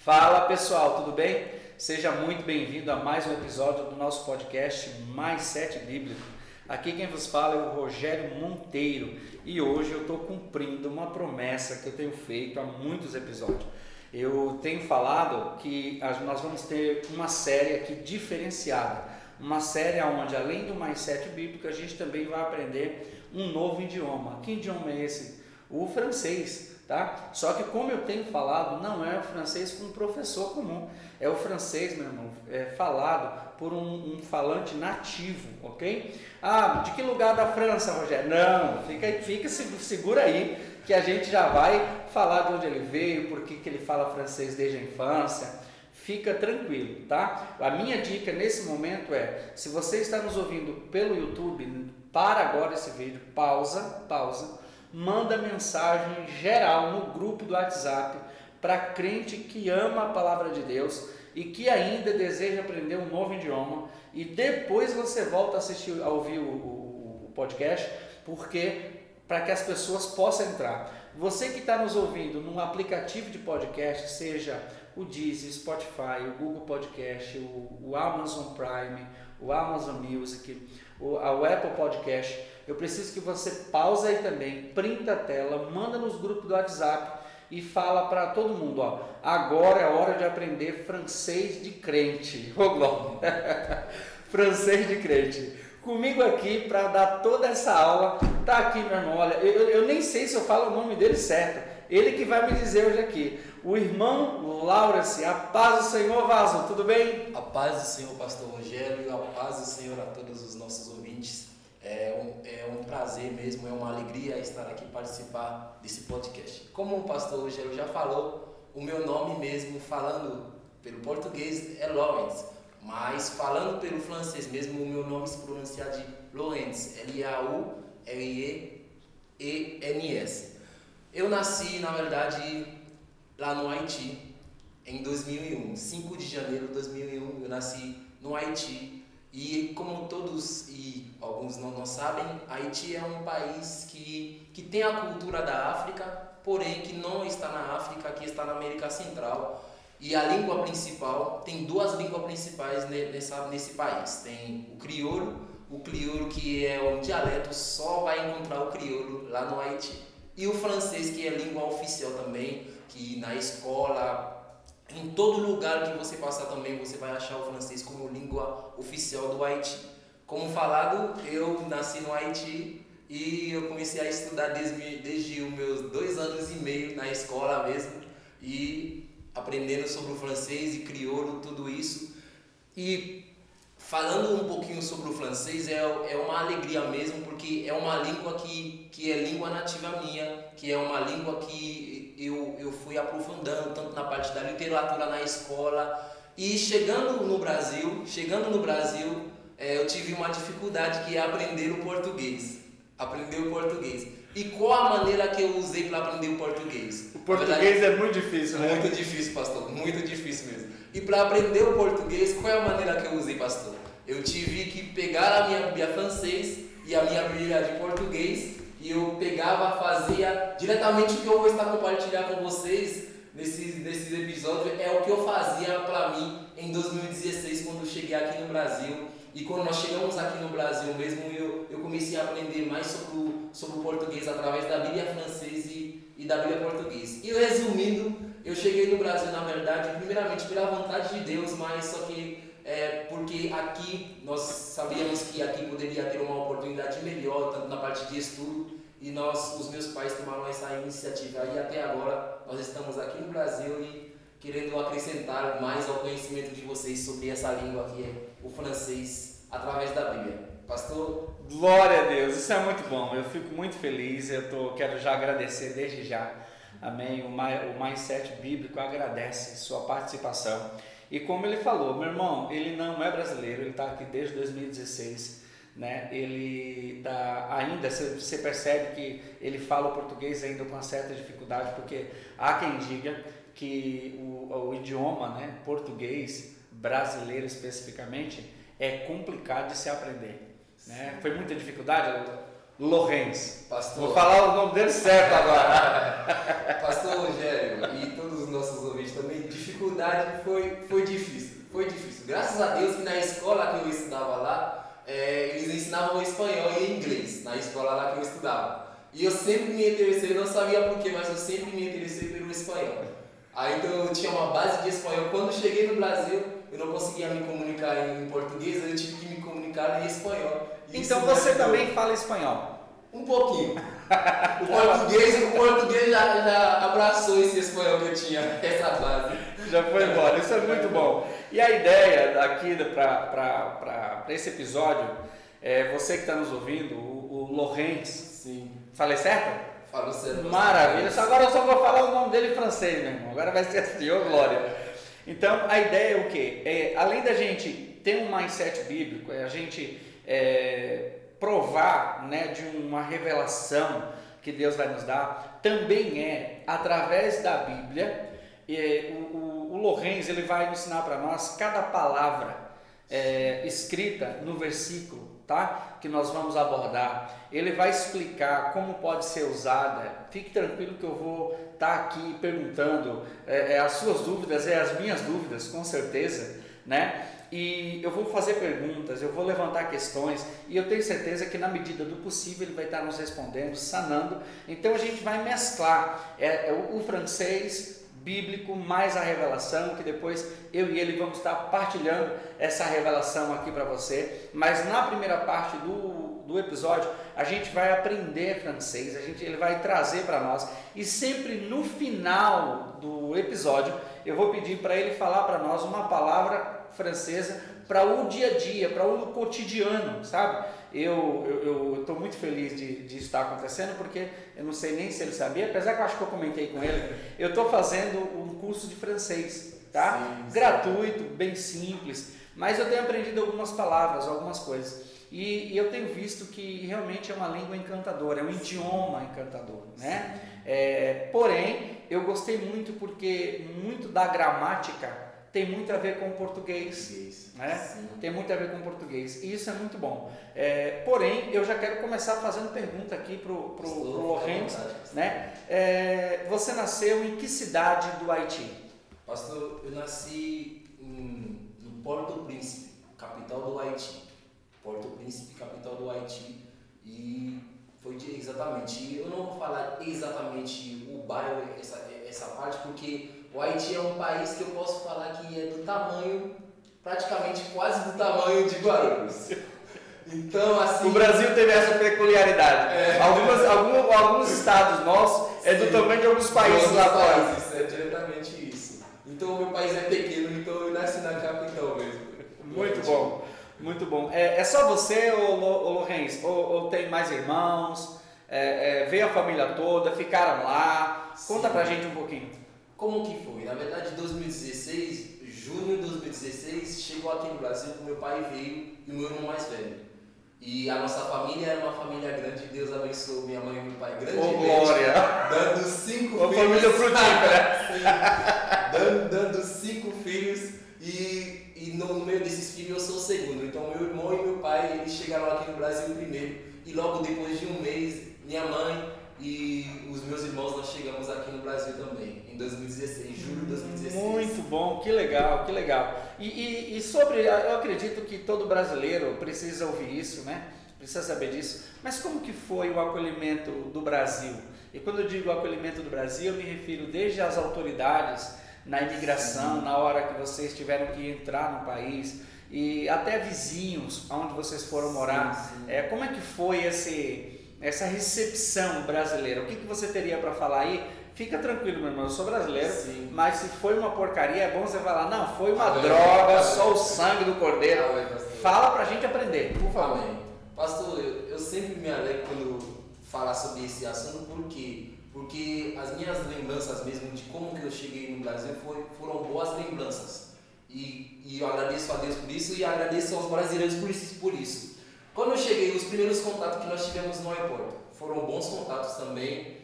Fala pessoal, tudo bem? Seja muito bem-vindo a mais um episódio do nosso podcast Mais Sete Bíblico. Aqui quem vos fala é o Rogério Monteiro e hoje eu estou cumprindo uma promessa que eu tenho feito há muitos episódios. Eu tenho falado que nós vamos ter uma série aqui diferenciada, uma série onde além do Mais Sete Bíblico a gente também vai aprender um novo idioma. Que idioma é esse? O francês tá? Só que como eu tenho falado, não é o francês com um professor comum, é o francês, meu irmão, é falado por um, um, falante nativo, ok? Ah, de que lugar da França, Rogério? Não, fica, fica segura aí, que a gente já vai falar de onde ele veio, por que, que ele fala francês desde a infância. Fica tranquilo, tá? A minha dica nesse momento é, se você está nos ouvindo pelo YouTube, para agora esse vídeo, pausa, pausa, manda mensagem geral no grupo do WhatsApp para crente que ama a palavra de Deus e que ainda deseja aprender um novo idioma e depois você volta a assistir a ouvir o, o, o podcast porque para que as pessoas possam entrar. Você que está nos ouvindo num aplicativo de podcast, seja o Deezer, Spotify, o Google Podcast, o, o Amazon Prime, o Amazon Music, o, o Apple Podcast, eu preciso que você pause aí também, printa a tela, manda nos grupos do WhatsApp e fala para todo mundo, ó, agora é hora de aprender francês de crente. Ô Glória! francês de crente. Comigo aqui para dar toda essa aula, tá aqui meu irmão, olha, eu, eu nem sei se eu falo o nome dele certo, ele que vai me dizer hoje aqui, o irmão Laurence, a paz do Senhor Vaso, tudo bem? A paz do Senhor, pastor Rogério, a paz do Senhor a todos os nossos ouvintes. É um, é um prazer mesmo, é uma alegria estar aqui participar desse podcast. Como o pastor Rogério já falou, o meu nome mesmo, falando pelo português, é Lawrence, mas falando pelo francês mesmo, o meu nome se pronuncia de Lawrence, L-A-U-R-E-E-N-S. Eu nasci, na verdade, lá no Haiti, em 2001, 5 de janeiro de 2001, eu nasci no Haiti, e como todos e alguns não, não sabem, Haiti é um país que, que tem a cultura da África, porém que não está na África, que está na América Central. E a língua principal, tem duas línguas principais nessa, nesse país. Tem o crioulo, o crioulo que é um dialeto, só vai encontrar o crioulo lá no Haiti. E o francês, que é língua oficial também, que na escola, em todo lugar que você passar também você vai achar o francês como língua oficial do Haiti. Como falado, eu nasci no Haiti e eu comecei a estudar desde, desde os meus dois anos e meio na escola mesmo e aprendendo sobre o francês e crioulo, tudo isso. E falando um pouquinho sobre o francês, é, é uma alegria mesmo, porque é uma língua que, que é língua nativa minha, que é uma língua que eu, eu fui aprofundando tanto na parte da literatura na escola e chegando no Brasil, chegando no Brasil, é, eu tive uma dificuldade que é aprender o português, aprender o português. E qual a maneira que eu usei para aprender o português? O português verdade, é muito difícil, né? Muito difícil, pastor, muito difícil mesmo. E para aprender o português, qual é a maneira que eu usei, pastor? Eu tive que pegar a minha Bíblia francês e a minha Bíblia de português e eu pegava, fazia diretamente o que eu vou estar compartilhando com vocês nesses, nesses episódios é o que eu fazia para mim em 2016 quando eu cheguei aqui no Brasil e quando nós chegamos aqui no Brasil mesmo eu, eu comecei a aprender mais sobre o, sobre o português através da Bíblia francesa e, e da Bíblia portuguesa. E resumindo, eu cheguei no Brasil na verdade primeiramente pela vontade de Deus, mas só que é, porque aqui nós sabíamos que aqui poderia ter uma oportunidade melhor, tanto na parte de estudo, e nós, os meus pais tomaram essa iniciativa e até agora nós estamos aqui no Brasil e querendo acrescentar mais ao conhecimento de vocês sobre essa língua que é o francês através da Bíblia. Pastor? Glória a Deus, isso é muito bom, eu fico muito feliz, eu tô, quero já agradecer desde já, amém, o, o Mindset Bíblico agradece sua participação. E como ele falou, meu irmão, ele não é brasileiro, ele está aqui desde 2016. Né? Ele tá ainda você percebe que ele fala o português ainda com uma certa dificuldade, porque há quem diga que o, o idioma, né, português brasileiro especificamente, é complicado de se aprender. Né? Foi muita dificuldade, Lorenz. Pastor. Vou falar o nome dele certo agora. Pastor Rogério e todos os nossos ouvintes também assim, dificuldade foi, foi difícil. Foi difícil. Graças a Deus que na escola que eu estudava lá, é, eles ensinavam espanhol e inglês, na escola lá que eu estudava. E eu sempre me interessei, não sabia porquê, mas eu sempre me interessei pelo espanhol. Aí então eu tinha uma base de espanhol. Quando cheguei no Brasil, eu não conseguia me comunicar em português, eu tive que me comunicar em espanhol. então você também fala espanhol? Um pouquinho. O português, o português já, já abraçou esse espanhol que eu tinha, essa base. Já foi embora, isso é muito bom. E a ideia aqui para esse episódio, é você que está nos ouvindo, o, o Lorenz. Sim. Falei certo? Falou certo. Maravilha. Agora eu só vou falar o nome dele em francês, meu irmão. Agora vai ser assim, ô glória. Então, a ideia é o quê? É, além da gente ter um mindset bíblico, é a gente é, provar né, de uma revelação que Deus vai nos dar, também é através da Bíblia. É, o, o, o Lorenz ele vai ensinar para nós cada palavra é, escrita no versículo, tá? Que nós vamos abordar. Ele vai explicar como pode ser usada. Fique tranquilo que eu vou estar tá aqui perguntando é, as suas dúvidas, é as minhas dúvidas, com certeza, né? E eu vou fazer perguntas, eu vou levantar questões e eu tenho certeza que na medida do possível ele vai estar nos respondendo, sanando. Então a gente vai mesclar é, é o, o francês bíblico mais a revelação, que depois eu e ele vamos estar partilhando essa revelação aqui para você. Mas na primeira parte do, do episódio a gente vai aprender francês, a gente, ele vai trazer para nós e sempre no final do episódio eu vou pedir para ele falar para nós uma palavra francesa para o dia a dia, para o cotidiano, sabe? Eu estou muito feliz de, de estar acontecendo porque eu não sei nem se ele sabia, apesar que eu acho que eu comentei com ele, eu estou fazendo um curso de francês, tá? Sim, sim. Gratuito, bem simples, mas eu tenho aprendido algumas palavras, algumas coisas. E, e, eu tenho visto que realmente é uma língua encantadora, é um idioma encantador, né? É, porém, eu gostei muito porque muito da gramática tem muito a ver com o português, né? Sim. Tem muito a ver com o português e isso é muito bom. É, porém, eu já quero começar fazendo pergunta aqui pro pro, pro Lourenço, né? É, você nasceu em que cidade do Haiti? Pastor, eu nasci em, no Porto Príncipe, capital do Haiti. Porto Príncipe, capital do Haiti e foi de, exatamente. Eu não vou falar exatamente o bairro essa essa parte porque o Haiti é um país que eu posso falar que é do tamanho, praticamente quase do tamanho de Guarulhos. Então, assim. O Brasil teve essa peculiaridade. É. Algumas, alguns, alguns estados nossos é do tamanho de alguns países lá fora. É diretamente isso. Então, o meu país é pequeno, então eu nasci na capital mesmo. Muito bom, muito bom. É, é só você, ou, ou Lourenço? Ou, ou tem mais irmãos? É, é, veio a família toda, ficaram lá? Sim. Conta pra gente um pouquinho. Como que foi? Na verdade, em 2016, junho de 2016, chegou aqui no Brasil meu pai veio e o meu irmão mais velho. E a nossa família era uma família grande, Deus abençoou minha mãe e meu pai grande. Oh, glória! Dando cinco uma filhos. família frutífera. dando, dando cinco filhos e, e no, meio desses filhos eu sou o segundo. Então meu irmão e meu pai, eles chegaram aqui no Brasil primeiro. E logo depois de um mês, minha mãe e os meus irmãos nós chegamos aqui no Brasil também, 2016, julho de 2016. Muito bom, que legal, que legal. E, e, e, sobre, eu acredito que todo brasileiro precisa ouvir isso, né? Precisa saber disso. Mas como que foi o acolhimento do Brasil? E quando eu digo acolhimento do Brasil, eu me refiro desde as autoridades na imigração, sim. na hora que vocês tiveram que entrar no país, e até vizinhos, onde vocês foram morar. Sim, sim. É, como é que foi esse essa recepção brasileira. O que, que você teria para falar aí? Fica tranquilo, meu irmão, eu sou brasileiro, Sim. mas se foi uma porcaria, é bom você falar, não, foi uma Amém. droga, só o sangue do cordeiro. Amém, Fala pra gente aprender, por favor. Amém. Pastor, eu, eu sempre me alegro quando falar sobre esse assunto, por quê? Porque as minhas lembranças mesmo de como que eu cheguei no Brasil foi, foram boas lembranças. E, e eu agradeço a Deus por isso e agradeço aos brasileiros por isso. Por isso. Quando eu cheguei, os primeiros contatos que nós tivemos no aeroporto foram bons contatos também,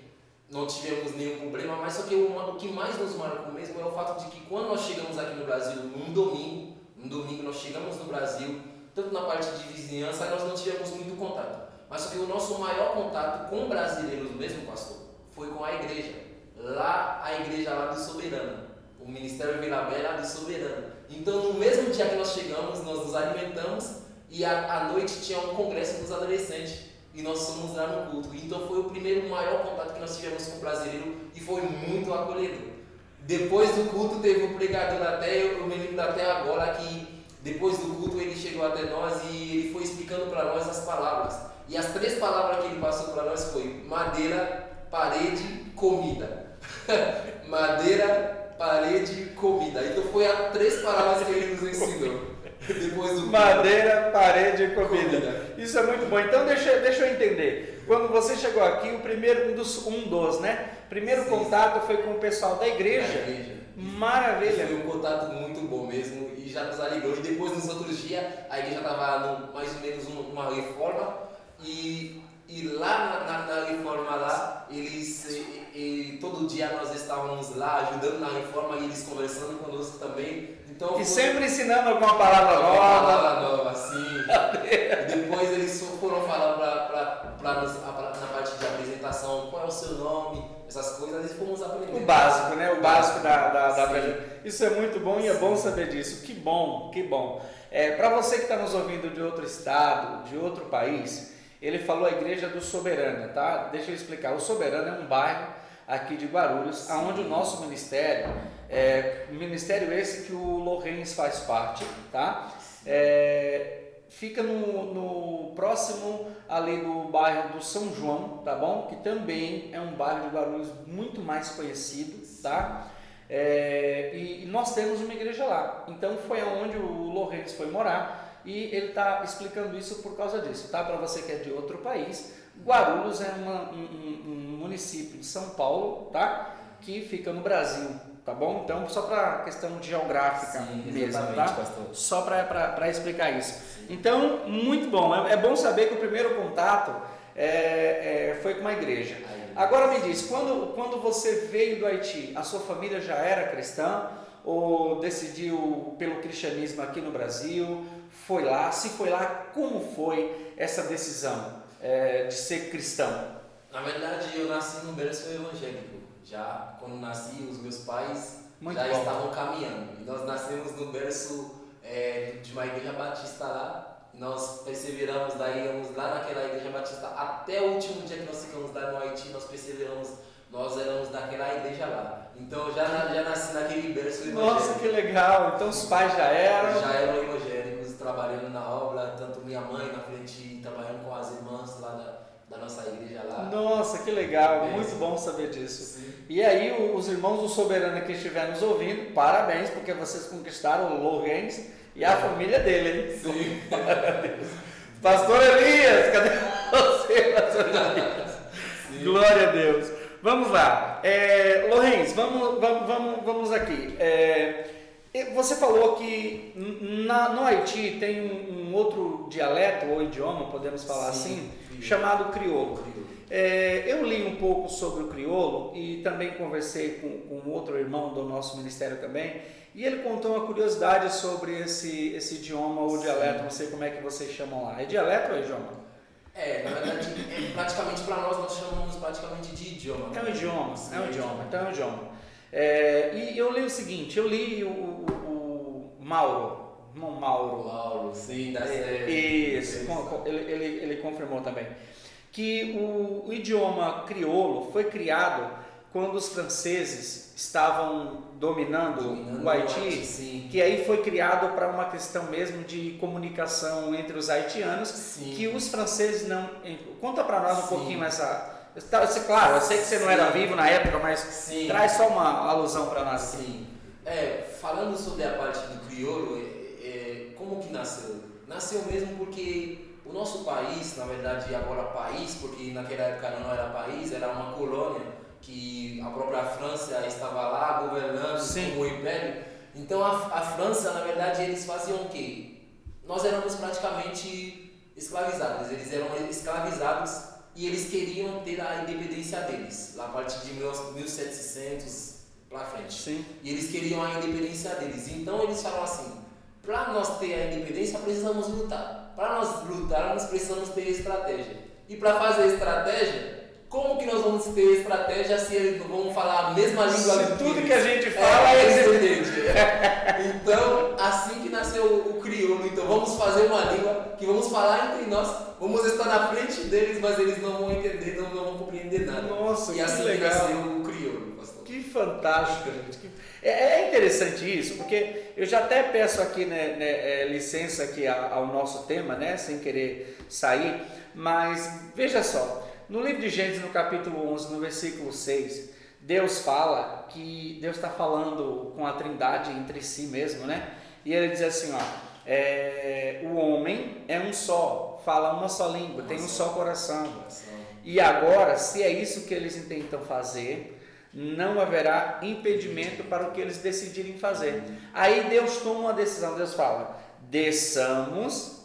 não tivemos nenhum problema, mas só que o, o que mais nos marcou mesmo é o fato de que quando nós chegamos aqui no Brasil, num domingo, um domingo nós chegamos no Brasil, tanto na parte de vizinhança, nós não tivemos muito contato. Mas só que o nosso maior contato com brasileiros mesmo, pastor, foi com a igreja. Lá, a igreja lá do Soberano. o Ministério Vila Bela do Soberano. Então, no mesmo dia que nós chegamos, nós nos alimentamos e à noite tinha um congresso dos adolescentes e nós fomos lá no culto. Então, foi o primeiro maior contato que nós tivemos com o brasileiro e foi muito acolhedor. Depois do culto, teve um pregador até, eu me lembro até agora que depois do culto ele chegou até nós e ele foi explicando para nós as palavras. E as três palavras que ele passou para nós foi madeira, parede, comida. madeira, parede, comida. Então foi as três palavras que ele nos ensinou. Depois do Madeira, parede e comida. comida. Isso é muito bom. Então deixa, deixa eu entender. Quando você chegou aqui, o primeiro, um dos, um dos né? Primeiro Sim. contato foi com o pessoal da igreja. Da igreja. Maravilha. Foi um contato muito bom mesmo e já nos alegrou. E depois, nos outros dias, a igreja estava mais ou menos uma reforma e, e lá na, na, na reforma lá, eles e, e, todo dia nós estávamos lá ajudando na reforma e eles conversando conosco também. Então, e foi... sempre ensinando alguma palavra nova. palavra nova, sim. depois eles foram falar pra, pra, pra, na parte de apresentação qual é o seu nome, essas coisas, e fomos aprendendo. O básico, né? O básico da, da, da Isso é muito bom e é bom saber disso. Que bom, que bom. É, para você que está nos ouvindo de outro estado, de outro país, ele falou a igreja do Soberana, tá? Deixa eu explicar. O Soberana é um bairro aqui de Guarulhos, aonde o nosso ministério, é, ministério esse que o Lorenz faz parte, tá? É, fica no, no, próximo ali do bairro do São João, tá bom? Que também é um bairro de Guarulhos muito mais conhecido, tá? É, e, e, nós temos uma igreja lá. Então foi aonde o Lourenço foi morar e ele está explicando isso por causa disso, tá? Para você que é de outro país, Guarulhos é uma, um, um, município de São Paulo, tá? Que fica no Brasil, tá bom? Então, só para questão geográfica Sim, mesmo, tá? Pastor. Só para explicar isso. Então, muito bom. É, é, bom saber que o primeiro contato é, é, foi com a igreja. Agora me diz, quando, quando você veio do Haiti, a sua família já era cristã? Ou decidiu pelo cristianismo aqui no Brasil? Foi lá? Se foi lá, como foi essa decisão? é, de ser cristão? Na verdade, eu nasci num berço evangélico. Já quando nasci, os meus pais Muito já bom. estavam caminhando. E nós nascemos no berço é, de uma igreja batista lá. Nós perseveramos, daí íamos lá naquela igreja batista até o último dia que nós ficamos lá no Haiti, nós perseveramos nós éramos daquela igreja lá. Então já, já nasci naquele berço. Nossa, que legal! Então os pais já eram? Já eram evangélicos, trabalhando na obra, tanto minha mãe na frente, trabalhando com as irmãs lá da, da nossa igreja lá. Nossa, que legal! Muito bom saber disso. Sim. E aí, os irmãos do Soberano que estiver nos ouvindo, parabéns, porque vocês conquistaram o Lourenço e a família dele, hein? Sim. Pastor Elias, cadê você, Pastor Elias? Sim. Glória a Deus. Vamos lá. É, Lourenço, vamos, vamos, vamos, vamos aqui. É, você falou que na, no Haiti tem um, um, outro dialeto ou idioma, podemos falar Sim, assim, chamado crioulo. É, eu li um pouco sobre o crioulo e também conversei com, com outro irmão do nosso ministério também, e ele contou uma curiosidade sobre esse, esse idioma ou dialeto, não sei como é que vocês chamam lá. É dialeto ou é idioma? É, na verdade, é, praticamente para nós, nós chamamos praticamente de idioma. É um idioma, é um idioma, então é um idioma. É, e eu li o seguinte, eu li o, o, o Mauro, não Mauro. Mauro, sim, da é, Isso, ele, ele, ele confirmou também. Que o, o idioma crioulo foi criado quando os franceses estavam dominando, dominando o Haiti, que aí foi criado para uma questão mesmo de comunicação entre os haitianos, sim. que os franceses não. Conta para nós um sim. pouquinho essa. Claro, eu sei que você não era vivo na época, mas sim. traz só uma alusão para nós. Sim. É, falando sobre a parte do crioulo, é, é, como que nasceu? Nasceu mesmo porque o nosso país, na verdade agora país, porque naquela época não era país, era uma colônia que a própria França estava lá governando Sim. como império. Então a, a França, na verdade, eles faziam o quê? Nós éramos praticamente escravizados, eles eram escravizados e eles queriam ter a independência deles, lá a partir de 1700 para frente. Sim. E eles queriam a independência deles. Então eles falam assim: para nós ter a independência, precisamos lutar. Para nós lutarmos, precisamos ter estratégia. E para fazer estratégia, como que nós vamos ter estratégia se eles não vão falar a mesma língua? Se tudo que a gente fala é, eles entendem. então, assim que nasceu o crioulo, então vamos fazer uma língua que vamos falar entre nós, vamos estar na frente deles, mas eles não vão entender, não, não vão compreender nada. Nossa, e que assim legal. que nasceu o crioulo. Que fantástico, gente. Que- É, é interessante isso, porque eu já até peço aqui né, né, é, licença aqui ao nosso tema, né, sem querer sair, mas veja só, no livro de Gênesis, no capítulo 11, no versículo 6, Deus fala que Deus está falando com a trindade entre si mesmo, né? E ele diz assim, ó, é, o homem é um só, fala uma só língua, tem um só coração. E agora, se é isso que eles intentam fazer, não haverá impedimento para o que eles decidirem fazer. Aí Deus toma uma decisão, Deus fala: desçamos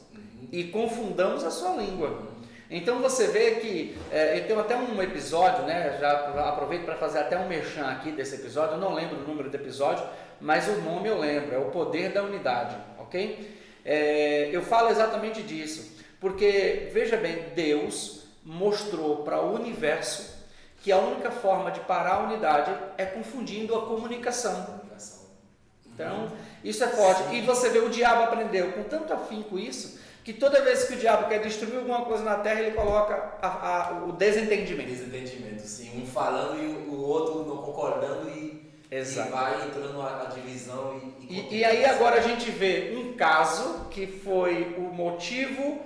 e confundamos a sua língua. Então você vê que é, eu tenho até um episódio, né? Já aproveito para fazer até um merchan aqui desse episódio. Eu não lembro o número do episódio, mas o nome eu lembro. É o poder da unidade, ok? É, eu falo exatamente disso, porque veja bem, Deus mostrou para o universo que a única forma de parar a unidade é confundindo a comunicação. Então, isso é forte. E você vê, o diabo aprendeu com tanto afinco isso, que toda vez que o diabo quer destruir alguma coisa na terra, ele coloca a- a- o desentendimento. Desentendimento, sim. Um falando e o- outro não concordando e, e vai entrando a, a divisão e, E, e aí agora a gente vê um caso que foi o motivo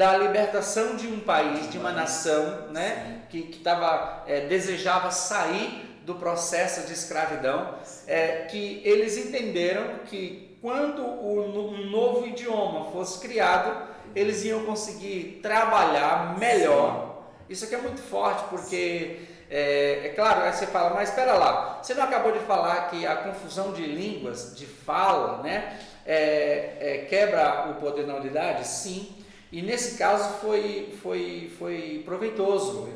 da libertação de um país, de uma nação, né, que, que tava, é, desejava sair do processo de escravidão, é, que eles entenderam que quando o, um novo idioma fosse criado, eles iam conseguir trabalhar melhor. Isso aqui é muito forte porque é, é claro, aí você fala, mas espera lá, você não acabou de falar que a confusão de línguas, de fala, né, é, é, quebra o poder da unidade? Sim. E nesse caso foi, foi, foi proveitoso.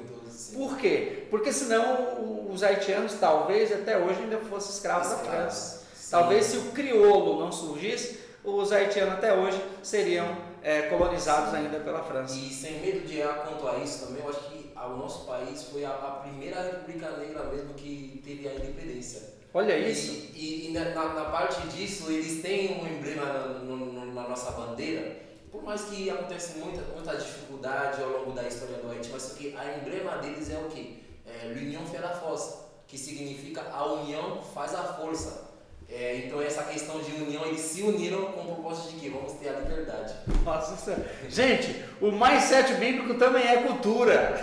Por quê? Porque senão os haitianos talvez até hoje ainda fossem escravos da França. Talvez se o crioulo não surgisse, os haitianos até hoje seriam é, colonizados ainda pela França. E sem medo de errar quanto a isso também, eu acho que o nosso país foi a, a primeira república negra mesmo que teve a independência. Olha E- isso. E, e na, na- na parte disso, eles têm um emblema na, no- na nossa bandeira, por mais que acontece muita, muita dificuldade ao longo da história do Haiti, mas o que a emblema deles é o quê? É L'Union fait la force, que significa a união faz a força. É, então essa questão de união, eles se uniram com o propósito de que vamos ter a liberdade. Nossa, Gente, o mais bíblico também é cultura.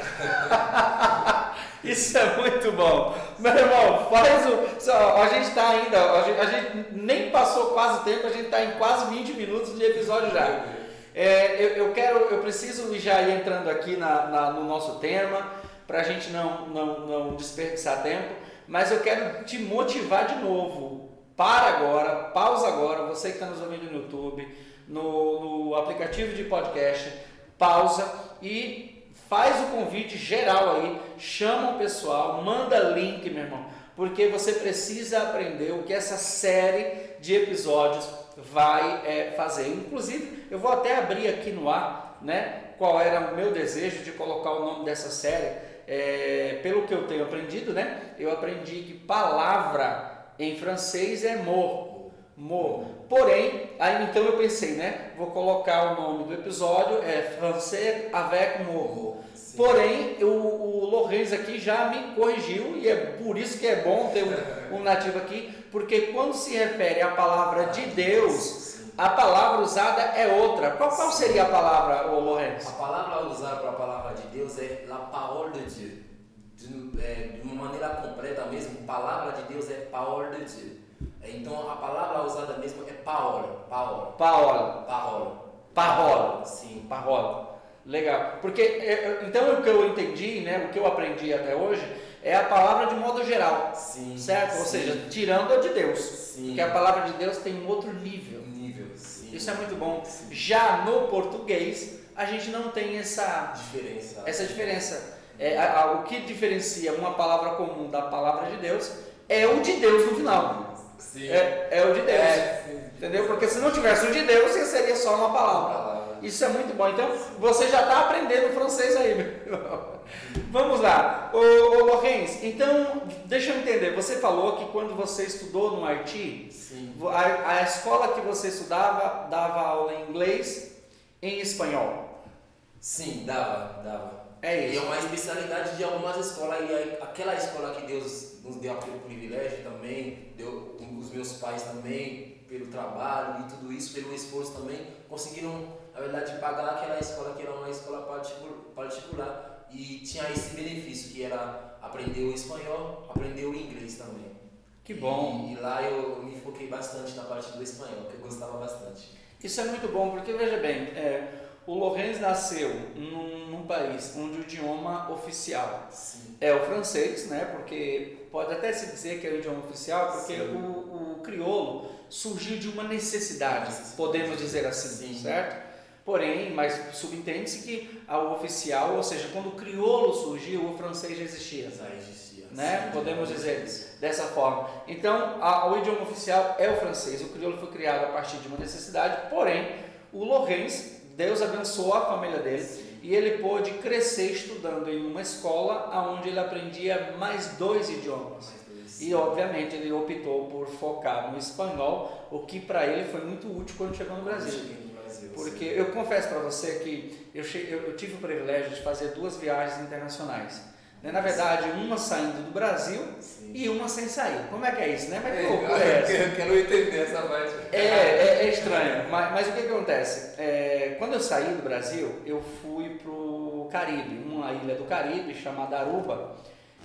Isso é muito bom. Meu irmão, faz o. A gente está ainda, a gente, a gente nem passou quase tempo, a gente está em quase 20 minutos de episódio já. É, eu, eu quero, eu preciso já ir entrando aqui na, na- no nosso tema, para a gente não, não, não desperdiçar tempo, mas eu quero te motivar de novo. Para agora, pausa agora, você que está nos ouvindo no YouTube, no, no aplicativo de podcast, pausa e faz o convite geral aí, chama o pessoal, manda link, meu irmão, porque você precisa aprender o que essa série de episódios vai é, fazer. Inclusive, eu vou até abrir aqui no ar, né? Qual era o meu desejo de colocar o nome dessa série? É, pelo que eu tenho aprendido, né? Eu aprendi que palavra em francês é mot, mot. Porém, aí então eu pensei, né? Vou colocar o nome do episódio é français avec mot. Porém, o, o Lorenz aqui já me corrigiu e é por isso que é bom ter um, um nativo aqui, porque quando se refere à palavra de Deus, a palavra usada é outra. Qual, qual seria a palavra, ô Lorenz? A palavra usada para a palavra de Deus é la parole de Dieu. De, é, de uma maneira completa mesmo, palavra de Deus é parole de Dieu. Então a palavra usada mesmo é parole, parole, Paola. parole. Parola. Sim. Parola. Legal. Porque é, é, então o que eu entendi, né, o que eu aprendi até hoje, é a palavra de modo geral. Sim. Certo? Ou sim, seja, tirando a de Deus. Sim. Porque a palavra de Deus tem um outro nível. nível, sim. Isso é muito bom. Já no português, a gente não tem essa, diferença. essa diferença. É, a- a- o que diferencia uma palavra comum da palavra de Deus é o de Deus no final. é, é, o de Deus. É, entendeu? Porque se não tivesse o de Deus, seria só uma palavra. Isso é muito bom. Então, você já está aprendendo francês aí, meu. Vamos lá. Ô, ô Lorenz, então, deixa eu entender. Você falou que quando você estudou no Haiti, a, a, escola que você estudava dava aula em inglês em espanhol? Sim, dava, dava. É isso. E é uma especialidade de algumas escolas. E aquela escola que Deus nos deu aquele privilégio também, deu os meus pais também, pelo trabalho e tudo isso, pelo esforço também, conseguiram, na verdade, pagar aquela escola que era uma escola particular e tinha esse benefício que era aprender o espanhol, aprender o inglês também. Que bom! E, e lá eu me foquei bastante na parte do espanhol, que eu gostava bastante. Isso é muito bom, porque veja bem, é, o Lorenz nasceu num, num, país onde o idioma oficial Sim. é o francês, né? Porque pode até se dizer que é o idioma oficial, porque o, o crioulo surgiu de uma necessidade, podemos dizer assim, Sim. certo? Porém, mas subentende-se que ao oficial, ou seja, quando o crioulo surgiu, o francês já existia. Já existia. Né? Sim, Podemos dizer dessa forma. Então, a, o idioma oficial é o francês. O crioulo foi criado a partir de uma necessidade, porém, o Lorenz, Deus abençoou a família dele Sim. e ele pôde crescer estudando em uma escola onde ele aprendia mais dois idiomas. E, obviamente, ele optou por focar no espanhol, o que para ele foi muito útil quando chegou no Brasil. Porque eu confesso para você que eu, eu, tive o privilégio de fazer duas viagens internacionais. Né? Na verdade, uma saindo do Brasil Sim. e uma sem sair. Como é que é isso, né? Mas que loucura é essa? Eu quero entender essa parte. É, é, é estranho. Mas, mas, o que, que acontece? É, quando eu saí do Brasil, eu fui para o Caribe, uma ilha do Caribe chamada Aruba.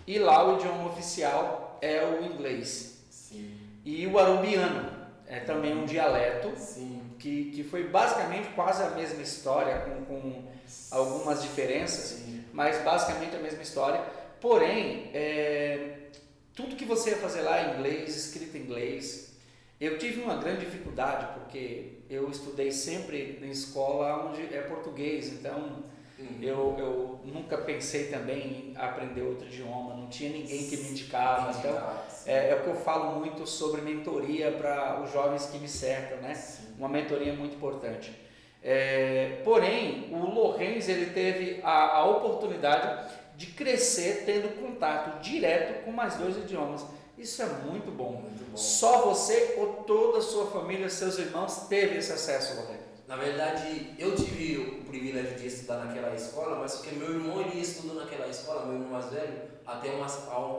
E lá o idioma oficial é o inglês. Sim. E o arubiano é também um dialeto. Sim que, que foi basicamente quase a mesma história, com, com algumas diferenças, Sim. mas basicamente a mesma história. Porém, é, tudo que você ia fazer lá em inglês, escrito em inglês, eu tive uma grande dificuldade porque eu estudei sempre em escola onde é português, então Uhum. Eu, eu nunca pensei também em aprender outro idioma, não tinha ninguém que me indicava. Então, é, é o que eu falo muito sobre mentoria para os jovens que me cercam, né? Sim. Uma mentoria muito importante. É, porém, o Lorenz ele teve a, a oportunidade de crescer tendo contato direto com mais dois idiomas. Isso é muito bom. Muito bom. Só você ou toda a sua família, seus irmãos, teve esse acesso, Lorenz? Na verdade, eu tive o privilégio de estudar naquela escola, mas porque meu irmão ele estudou naquela escola, meu irmão mais velho, até uma,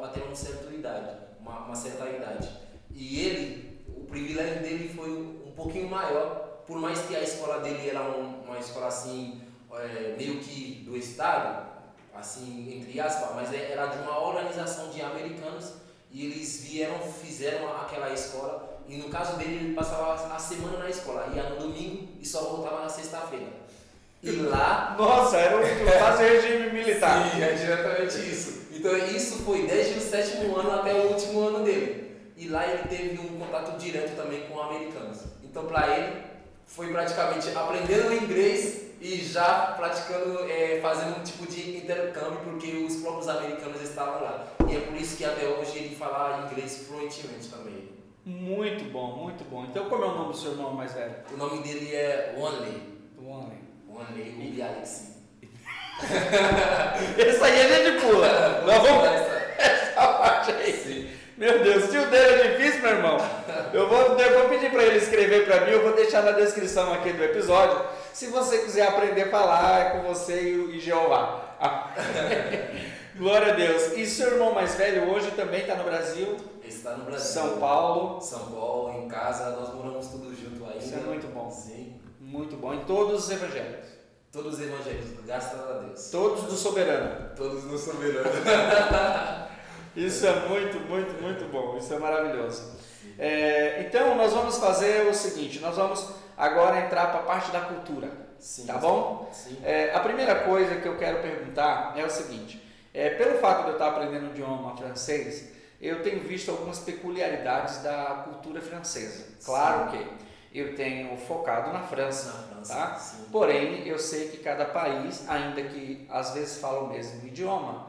até uma certa idade, uma, uma certa idade. E ele, o privilégio dele foi pouquinho maior, por mais que a escola dele era um, uma escola assim, é, meio que do estado, assim, entre aspas, mas é, era de uma organização de americanos e eles vieram, fizeram aquela escola e no caso dele, ele passava a semana na escola, ia no domingo e só voltava na sexta-feira. E lá. Nossa, era um quase regime militar. Sim, é diretamente isso. Então isso foi desde o sétimo ano até o último ano dele. E lá ele teve um contato direto também com americanos. Então para ele foi praticamente aprendendo inglês e já praticando, é, fazendo um tipo de intercâmbio, porque os próprios americanos estavam lá. E é por isso que até hoje ele fala inglês fluentemente também. Muito bom, muito bom. Então, como é o nome do seu irmão mais velho? O nome dele é Wanley. Wanley. Wanley Ruby Alexi. Esse aí a gente pula. Nós vamos essa parte aí. Sim. Meu Deus, o tio dele é difícil, meu irmão. Eu vou, eu vou pedir para ele escrever para mim, eu vou deixar na descrição aqui do episódio. Se você quiser aprender a falar, é com você e, e Jeová. Glória a Deus. E seu irmão mais velho hoje também está no Brasil? está no Brasil. São Paulo. São Paulo, em casa, nós moramos tudo junto ainda. Isso é muito bom. Sim. Muito bom. Em todos os evangelhos. Todos os evangelhos, graças a Deus. Todos do soberano. Todos do soberano. Isso é muito, muito, muito bom. Isso é maravilhoso. É, então, nós vamos fazer o seguinte: nós vamos agora entrar para a parte da cultura. Sim, tá bom? Sim. É, a primeira coisa que eu quero perguntar é o seguinte: é, pelo fato de eu estar aprendendo o idioma francês, eu tenho visto algumas peculiaridades da cultura francesa. Claro sim. que eu tenho focado na França, na França tá? Sim. Porém, eu sei que cada país, ainda que às vezes fala o mesmo idioma,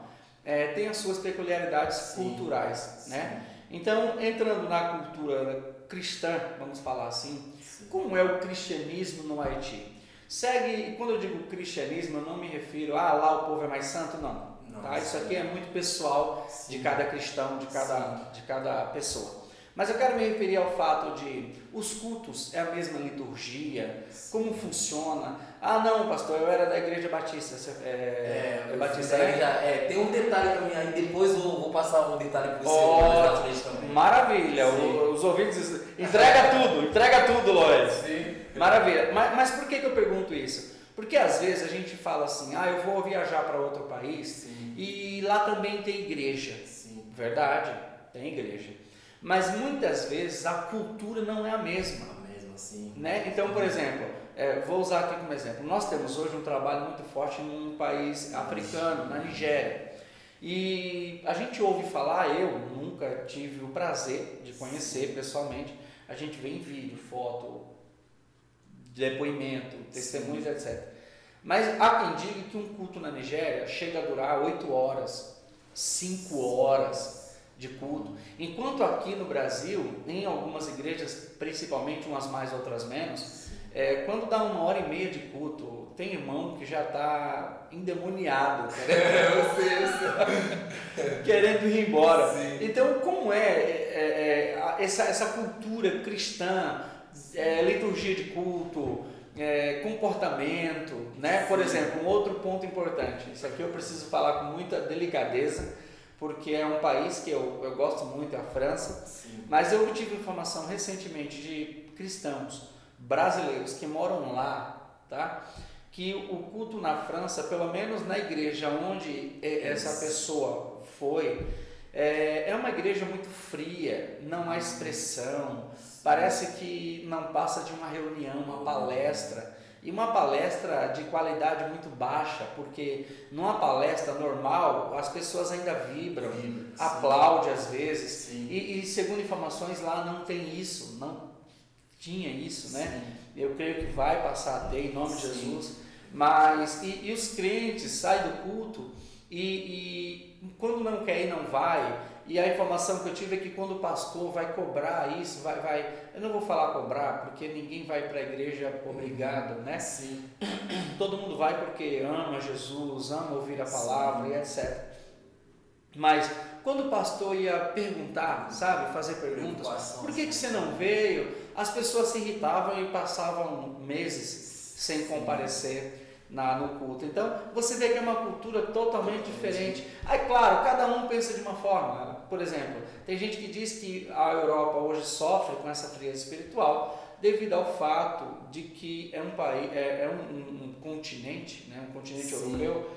é, tem as suas peculiaridades sim, culturais, né? Então, entrando na cultura cristã, vamos falar assim, como é o cristianismo no Haiti? Segue, quando eu digo cristianismo, eu não me refiro a ah, lá o povo é mais santo, não. não tá? Isso aqui é muito pessoal sim. de cada cristão, de cada, de cada pessoa. Mas eu quero me referir ao fato de os cultos é a mesma liturgia, como funciona. Ah, não, pastor, eu era da igreja batista. É, é, é batista, né? É, tem um detalhe para mim aí, depois eu vou passar um detalhe para você oh, também. Maravilha, o, os ouvintes. Entrega tudo, entrega tudo, Lois. Sim. Maravilha. Mas, mas por que, que eu pergunto isso? Porque às vezes a gente fala assim, ah, eu vou viajar para outro país Sim. e lá também tem igreja. Sim. Verdade, tem igreja. Mas muitas vezes a cultura não é a mesma. A mesma, sim. Né? Então, por exemplo, é, vou usar aqui como exemplo. Nós temos hoje um trabalho muito forte num país africano, na Nigéria. E a gente ouve falar, eu nunca tive o prazer de conhecer pessoalmente. A gente vê em vídeo, foto, depoimento, testemunhos, etc. Mas há quem diga que um culto na Nigéria chega a durar 8 horas, 5 horas de culto. Enquanto aqui no Brasil, em algumas igrejas, principalmente umas mais, outras menos, é, quando dá uma hora e meia de culto, tem irmão que já está endemoniado, querendo, querendo ir embora. Sim. Então, como é, é, é, essa, essa cultura cristã, é, liturgia de culto, é, comportamento, né? Por exemplo, um outro ponto importante, isso aqui eu preciso falar com muita delicadeza, porque é um país que eu, eu gosto muito, é a França, Sim. mas eu tive informação recentemente de cristãos brasileiros que moram lá, tá? que o culto na França, pelo menos na igreja onde essa pessoa foi, é, é uma igreja muito fria, não há expressão, parece que não passa de uma reunião, uma palestra. E uma palestra de qualidade muito baixa, porque numa palestra normal as pessoas ainda vibram, Vibra, aplaudem às vezes. E, e, segundo informações lá não tem isso, não tinha isso, né? Sim. Eu creio que vai passar a ter em nome sim. de Jesus. Mas e, e, os crentes saem do culto e, e quando não quer ir não vai e a informação que eu tive é que quando o pastor vai cobrar isso, vai, vai eu não vou falar cobrar, porque ninguém vai para a igreja obrigado, né? Sim. Todo mundo vai porque ama Jesus, ama ouvir a palavra Sim. e etc. Mas quando o pastor ia perguntar, sabe, fazer perguntas, por que, que você não veio? As pessoas se irritavam e passavam meses sem comparecer na, no culto. Então, você vê que é uma cultura totalmente diferente. Aí, claro, cada um pensa de uma forma. Por exemplo, tem gente que diz que a Europa hoje sofre com essa frieza espiritual devido ao fato de que é um país, é, é um, um, um, continente, né, um continente Sim. europeu,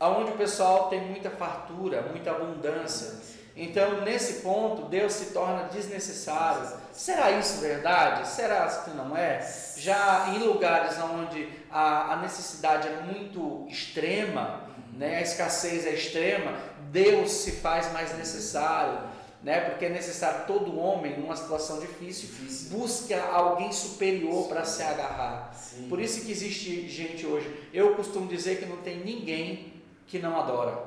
onde o pessoal tem muita fartura, muita abundância. Então, nesse ponto, Deus se torna desnecessário. Será isso verdade? Será que não é? Já em lugares onde a, a necessidade é muito extrema, né, a escassez é extrema, Deus se faz mais necessário. Né, porque é necessário todo homem, numa situação difícil, difícil. busca alguém superior para se agarrar. Sim. Por isso que existe gente hoje. Eu costumo dizer que não tem ninguém que não adora.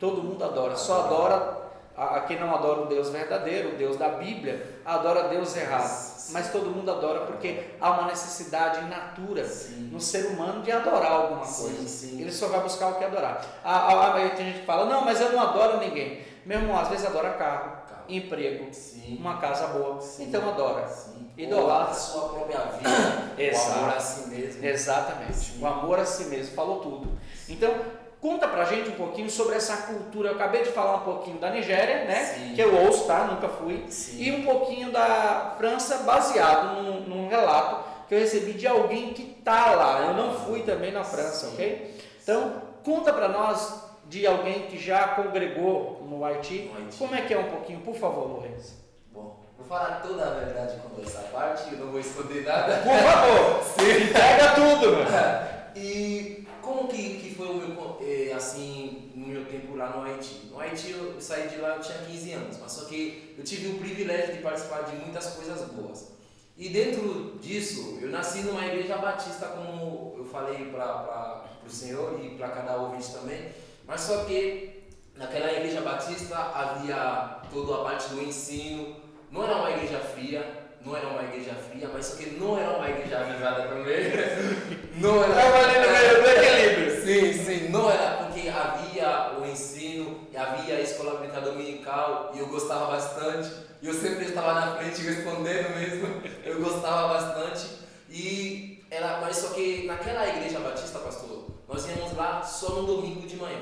Todo mundo adora, só adora a, quem não adora o Deus verdadeiro, o Deus da Bíblia, adora Deus errado. Mas todo mundo adora porque há uma necessidade in natura sim. no ser humano de adorar alguma coisa. Sim, Ele só vai buscar o que adorar. Ah, ah, tem gente que fala, não, mas eu não adoro ninguém. Meu irmão, às vezes adora carro, carro. emprego, sim. uma casa boa. Então adora. Idolatra a sua própria vida. o amor a si mesmo. Exatamente. O amor a si mesmo. Falou tudo. Então, Conta pra gente um pouquinho sobre essa cultura. Eu acabei de falar um pouquinho da Nigéria, né? Sim. Que eu ouço, tá? Nunca fui. Sim. E um pouquinho da França, baseado num, num, relato que eu recebi de alguém que tá lá. Eu não fui também na França, Sim. ok? Então, conta pra nós de alguém que já congregou no Haiti. no Haiti. Como é que é um pouquinho, por favor, Lourenço? Bom, vou falar toda a verdade com essa parte, eu não vou esconder nada. Por favor, pega tudo. e como que, que foi o meu, assim, no meu tempo lá no Haiti? No Haiti eu saí de lá, eu tinha 15 anos, mas só que eu tive o privilégio de participar de muitas coisas boas. E dentro disso, eu nasci numa igreja batista, como eu falei para o senhor e para cada ouvinte também, mas só que naquela igreja batista havia toda a parte do ensino. Não era uma igreja fria, não era uma igreja fria, mas só que não era uma igreja avivada também. Não era. Estava ali no meio do equilíbrio. Sim, sim, não era porque havia o ensino, havia a escola bíblica dominical e eu gostava bastante. E eu sempre estava na frente respondendo mesmo. Eu gostava bastante. E era, mas só que naquela igreja batista, pastor, nós íamos lá só no domingo de manhã.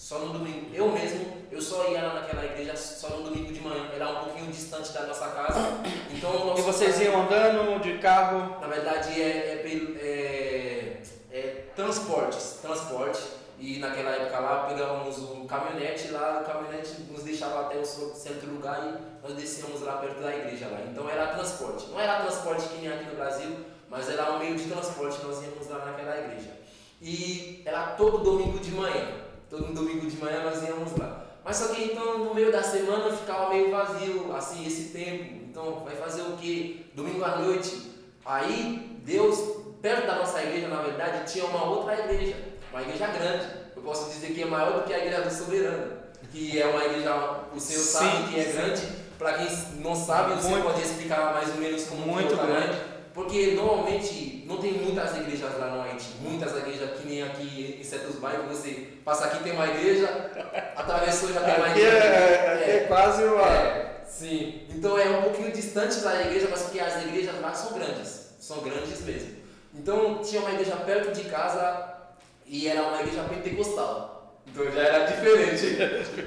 Só no domingo. Eu mesmo, eu só ia lá naquela igreja só no domingo de manhã. Era um pouquinho distante da nossa casa. Então E vocês iam andando de carro? Na verdade é, é, é, é transportes, transporte. E naquela época lá pegávamos um caminhonete lá, o caminhonete nos deixava até o certo lugar e nós descíamos lá perto da igreja lá. Então era transporte. Não era transporte que nem aqui no Brasil, mas era um meio de transporte, nós íamos lá naquela igreja. E era todo domingo de manhã. Todo domingo de manhã nós íamos lá. Mas só que então no meio da semana ficava meio vazio, assim, esse tempo. Então vai fazer o que? Domingo à noite. Aí Deus, perto da nossa igreja, na verdade, tinha uma outra igreja, uma igreja grande. Eu posso dizer que é maior do que a igreja do Soberano, que é uma igreja, o Senhor Sim, sabe que é sim. grande. Para quem não sabe, você Muito. pode explicar mais ou menos como é Muito o tamanho. grande. Porque normalmente não tem muitas igrejas lá no Haiti, muitas igrejas que nem aqui em certos bairros, você passa aqui tem uma igreja, atravessou já tem uma Aqui igreja. é, aqui é quase uma. É, sim. Então é um pouquinho distante da igreja, mas porque as igrejas lá são grandes. São grandes mesmo. Então tinha uma igreja perto de casa e era uma igreja pentecostal. Então já era diferente.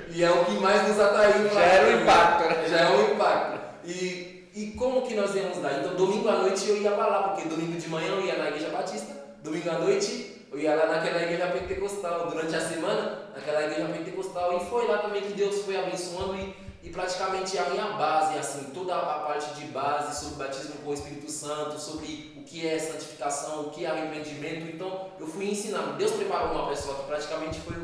E é o que mais nos atraiu. Já era também. impacto? Já é um impacto. E, e como que nós íamos lá? Então domingo à noite eu ia lá, porque domingo de manhã eu ia na igreja batista, domingo à noite eu ia lá naquela igreja pentecostal. Durante a semana, naquela igreja pentecostal. E foi lá também que Deus foi abençoando e, e praticamente a minha base, assim, toda a parte de base sobre batismo com o Espírito Santo, sobre o que é santificação, o que é arrependimento. Então eu fui ensinando. Deus preparou uma pessoa que praticamente foi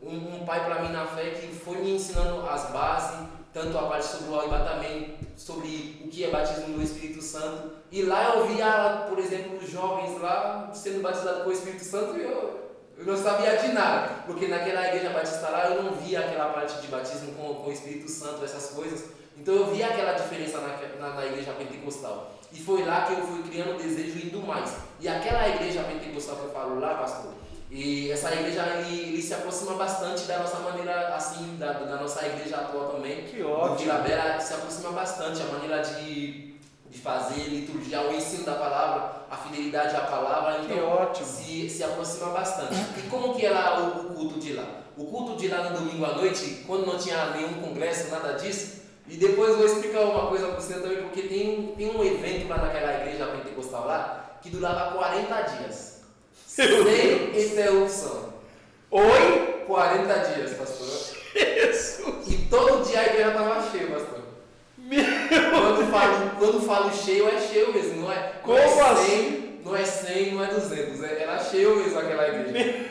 um, um pai para mim na fé que foi me ensinando as bases, tanto a parte sobre o arrebatamento, sobre o que é batismo no Espírito Santo. E lá eu via, por exemplo, os jovens lá sendo batizados com o Espírito Santo e eu, eu não sabia de nada, porque naquela igreja batista lá eu não via aquela parte de batismo com, com o Espírito Santo, essas coisas. Então eu via aquela diferença na, na, na igreja pentecostal. E foi lá que eu fui criando o desejo indo mais. E aquela igreja pentecostal que eu falo lá, pastor, e essa igreja ele, ele se aproxima bastante da nossa maneira, assim, da, da nossa igreja atual também. Que ótimo. Vila Bela se aproxima bastante, a maneira de, de fazer, liturgia, o ensino da palavra, a fidelidade à palavra. Que Então, ótimo. se, se aproxima bastante. E como que é lá o, o culto de lá? O culto de lá no domingo à noite, quando não tinha nenhum congresso, nada disso, e depois vou explicar uma coisa para você também, porque tem, tem um evento lá naquela igreja pentecostal lá, que durava 40 dias. Meu Sem interrupção. Oi? 40 dias, pastor. Jesus. E todo dia a igreja estava cheia, pastor. Quando falo, quando falo cheio, é cheio mesmo, não é? Como não é 100, assim? Não é 100, não é 200, é- era cheio mesmo aquela igreja.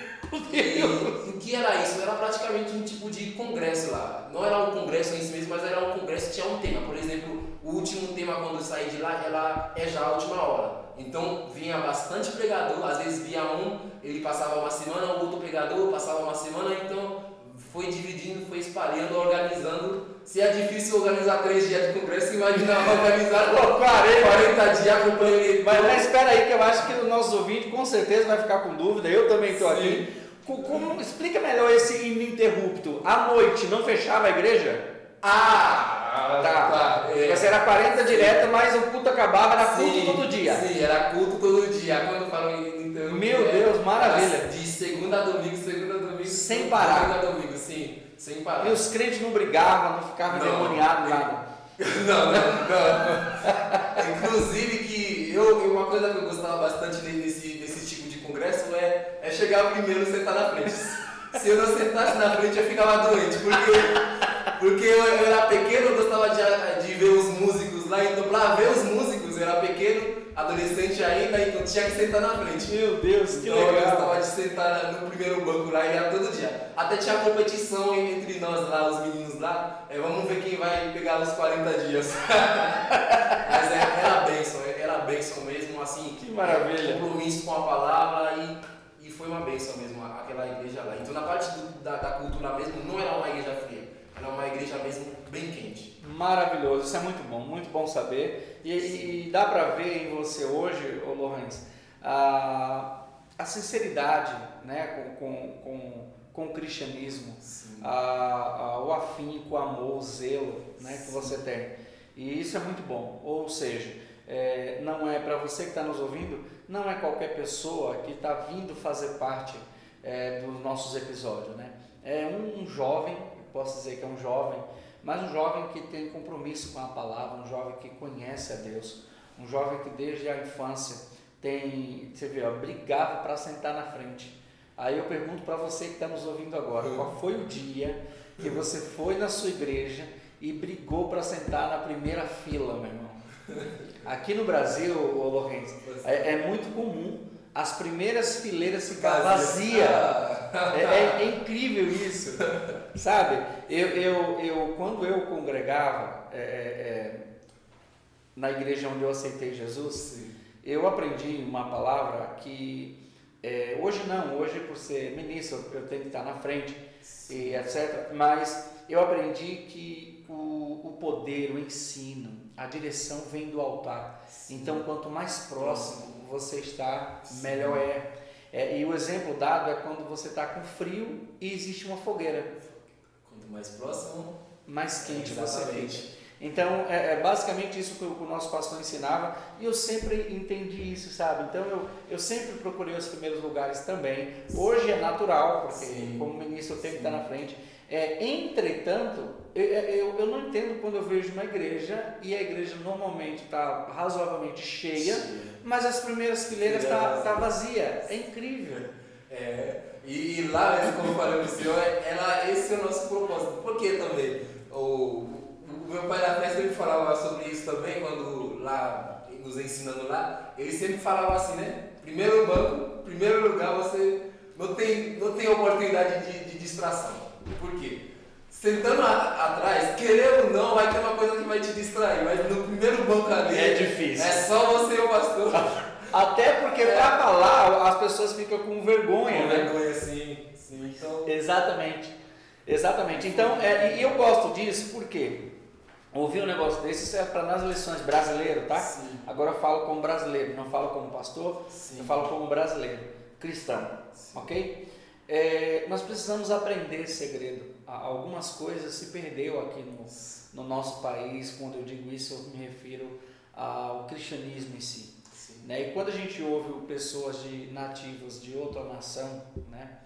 E o que era isso? Era praticamente um tipo de congresso lá. Não era um congresso em si mesmo, mas era um congresso que tinha um tema. Por exemplo, o último tema quando eu saí de lá, ela é já a última hora. Então vinha bastante pregador, às vezes vinha um, ele passava uma semana, o outro pregador passava uma semana, então foi dividindo, foi espalhando, organizando. Se é difícil organizar três dias de congresso, imagina organizar Pô, 40. 40 dias acompanhando ele. Mas, mas espera aí, que eu acho que o nosso ouvinte com certeza vai ficar com dúvida. Eu também estou aqui. Co- Como, explica melhor esse ininterrupto. À noite não fechava a igreja? Ah, Tá. é. Você era 40 direto, mas o culto acabava, era culto Sim, todo dia. Sim, era culto todo dia. Quando em então, Meu é, Deus, maravilha. De segunda a domingo, segunda a domingo. Sem parar. Segunda a domingo, sim. Sem parar. E os crentes não brigavam, não ficavam endemoniados, nada. Não, não, não. Inclusive que eu, uma coisa que eu gostava bastante nesse, nesse tipo de congresso é, é chegar primeiro e sentar na frente. Se eu não sentasse na frente eu ficava doente, porque, porque eu, eu era pequeno, eu gostava de, de ver os músicos lá, então pra ver os músicos, eu era pequeno, adolescente ainda, então tinha que sentar na frente. Meu Deus, que Então, eu legal. gostava de sentar no primeiro banco lá e ia todo dia. Até tinha competição entre nós lá, os meninos lá. É, vamos ver quem vai pegar os 40 dias. Mas é, era bênção, era bênção mesmo, assim. Que maravilha. Compromisso com a palavra e, e foi uma bênção mesmo aquela igreja lá. Então, na parte do, da, da cultura mesmo, não era uma igreja fria, era uma igreja mesmo bem quente. Maravilhoso, isso é muito bom, muito bom saber. E, e dá para ver em você hoje, ô Lohans, a, a sinceridade né, com, com, com, com o cristianismo, a, a, o afinco, o amor, o zelo né, que você tem. E isso é muito bom. Ou seja, é, não é para você que está nos ouvindo, não é qualquer pessoa que está vindo fazer parte é, dos nossos episódios. Né? É um, um jovem, posso dizer que é um jovem, mas um jovem que tem compromisso com a palavra, um jovem que conhece a Deus, um jovem que desde a infância tem, você vê, ó, brigava para sentar na frente. Aí eu pergunto para você que está nos ouvindo agora, qual foi o dia que você foi na sua igreja e brigou para sentar na primeira fila, meu irmão? Aqui no Brasil, ô Lourenço, é, é muito comum as primeiras fileiras ficar vazias. Vazia. É, é, é, incrível isso, sabe? Eu, eu, eu, quando eu congregava é, é, é na igreja onde eu aceitei Jesus, Sim. eu aprendi uma palavra que é, hoje não, hoje por ser ministro eu tenho que estar na frente Sim. e etc. Mas eu aprendi que o, o poder, o ensino, a direção vem do altar. Sim. Então, quanto mais próximo você está, melhor é. é. E o exemplo dado é quando você está com frio e existe uma fogueira. Mais próximo, mais quente você fica. Então, é, é, basicamente isso que o, que o, nosso pastor ensinava e eu sempre entendi isso, sabe? Então, eu, eu sempre procurei os primeiros lugares também. Hoje é natural, porque Sim. como ministro eu tenho Sim. que estar na frente. É, entretanto, eu, eu, eu, não entendo quando eu vejo uma igreja e a igreja normalmente está razoavelmente cheia, mas as primeiras fileiras estão tá, tá vazia. É incrível. É, e lá, como eu falei para o senhor, ela, esse é o nosso propósito. Por que também? O, o meu pai da festa ele falava sobre isso também, quando lá, nos ensinando lá, ele sempre falava assim, né? Primeiro banco, primeiro lugar, você não tem, não tem oportunidade de, de distração. Por quê? Sentando a, atrás, querendo ou não, vai ter uma coisa que vai te distrair, mas no primeiro banco ali. É difícil. É só você e o pastor. Até porque é. para falar as pessoas ficam com vergonha. Com né? vergonha, sim. sim então... Exatamente. Exatamente. Então, é, e eu gosto disso porque ouvir um negócio desse isso é para nas lições brasileiro, tá? Sim. Agora eu falo como brasileiro, não falo como pastor, sim. eu falo como brasileiro, cristão, sim. ok? É, nós precisamos aprender esse segredo. Algumas coisas se perdeu aqui no, no nosso país. Quando eu digo isso, eu me refiro ao cristianismo em si. Né? E quando a gente ouve pessoas de nativos de outra nação, né,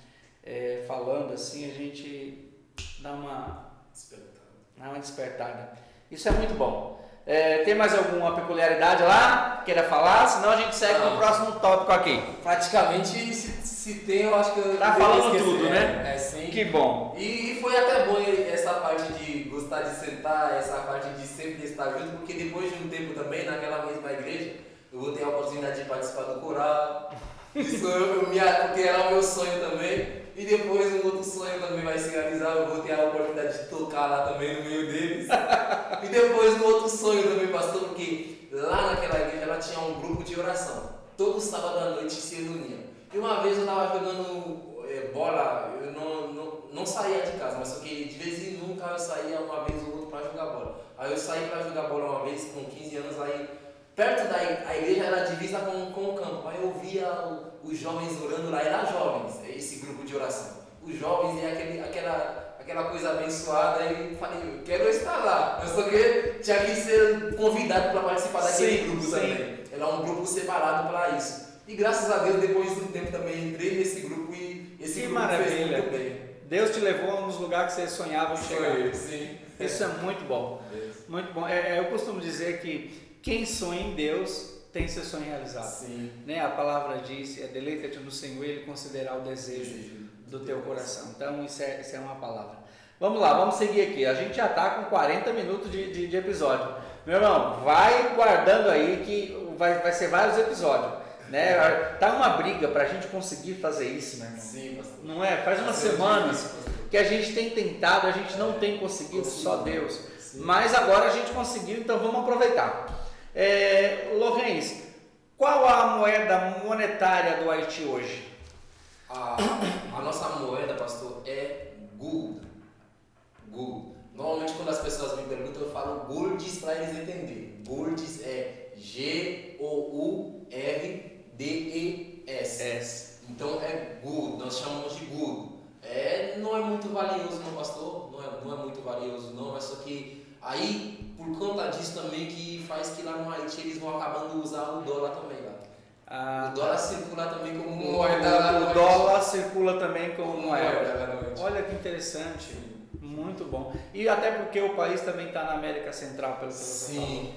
é, falando assim, a gente dá uma despertada. Dá uma despertada. Isso é muito bom. É, tem mais alguma peculiaridade lá? Queira falar? Senão a gente segue no próximo tópico aqui. Praticamente, se, se tem, eu acho que eu. Tá falando esquecer. tudo, né? É, sim. Que bom. E, foi até bom essa parte de gostar de sentar, essa parte de sempre estar junto, porque depois de um tempo também, naquela mesma igreja, eu vou ter a oportunidade de participar do coral. Isso eu, me, porque era o meu sonho também. E depois um outro sonho também vai se realizar, eu vou ter a oportunidade de tocar lá também no meio deles. e depois no outro sonho também, pastor, porque lá naquela igreja ela tinha um grupo de oração. Todo sábado à noite se reunia. E uma vez eu estava jogando é, bola, eu não, não, não saía de casa, mas só que de vez em nunca eu saía uma vez ou outra para jogar bola. Aí eu saí para jogar bola uma vez com 15 anos, aí perto da a igreja era divisa com, com o campo. Aí eu via o, os jovens orando lá, era jovens, esse grupo de oração. Os jovens e aquele, aquela, aquela coisa abençoada, e falei, eu quero estar lá. Eu só que tinha que ser convidado para participar daquele sim, grupo sim. também. Era um grupo separado para isso. E graças a Deus, depois de um tempo também entrei nesse grupo e esse que grupo maravilha. fez muito bem. Deus te levou nos lugares que você sonhava chegar. Sim. Isso é muito bom. Muito bom. É, é, eu costumo dizer que quem sonha em Deus tem seu sonho realizado. Sim. Né? A palavra diz, é deleita-te no Senhor e Ele considerar o desejo do teu coração. Então isso é, isso é uma palavra. Vamos lá, vamos seguir aqui. A gente já está com 40 minutos de, de, de, episódio. Meu irmão, vai guardando aí que vai, vai ser vários episódios. Né? Tá uma briga para a gente conseguir fazer isso, meu irmão. Sim, pastor. Não é? Faz umas semanas que a gente tem tentado, a gente não tem conseguido, só Deus. Mas agora a gente conseguiu, então vamos aproveitar. É, Lourenço, qual a moeda monetária do Haiti hoje? A, a nossa moeda, pastor, é gold. Gold. Normalmente quando as pessoas me perguntam, eu falo golds para eles entenderem. Golds é G-O-U-R-D-E-S. S. Então é gold, nós chamamos de gold. É, não é muito valioso não, pastor, não é, não é muito valioso não, é só que aí, por conta disso também que faz que lá no Haiti eles vão acabando usar o dólar também lá. Ah, o dólar circula também como o, moeda no o Haiti. dólar circula também como Como moeda. moeda. Olha que interessante. Muito bom. E até porque o país também está na América Central, pelo que você falou. Sim.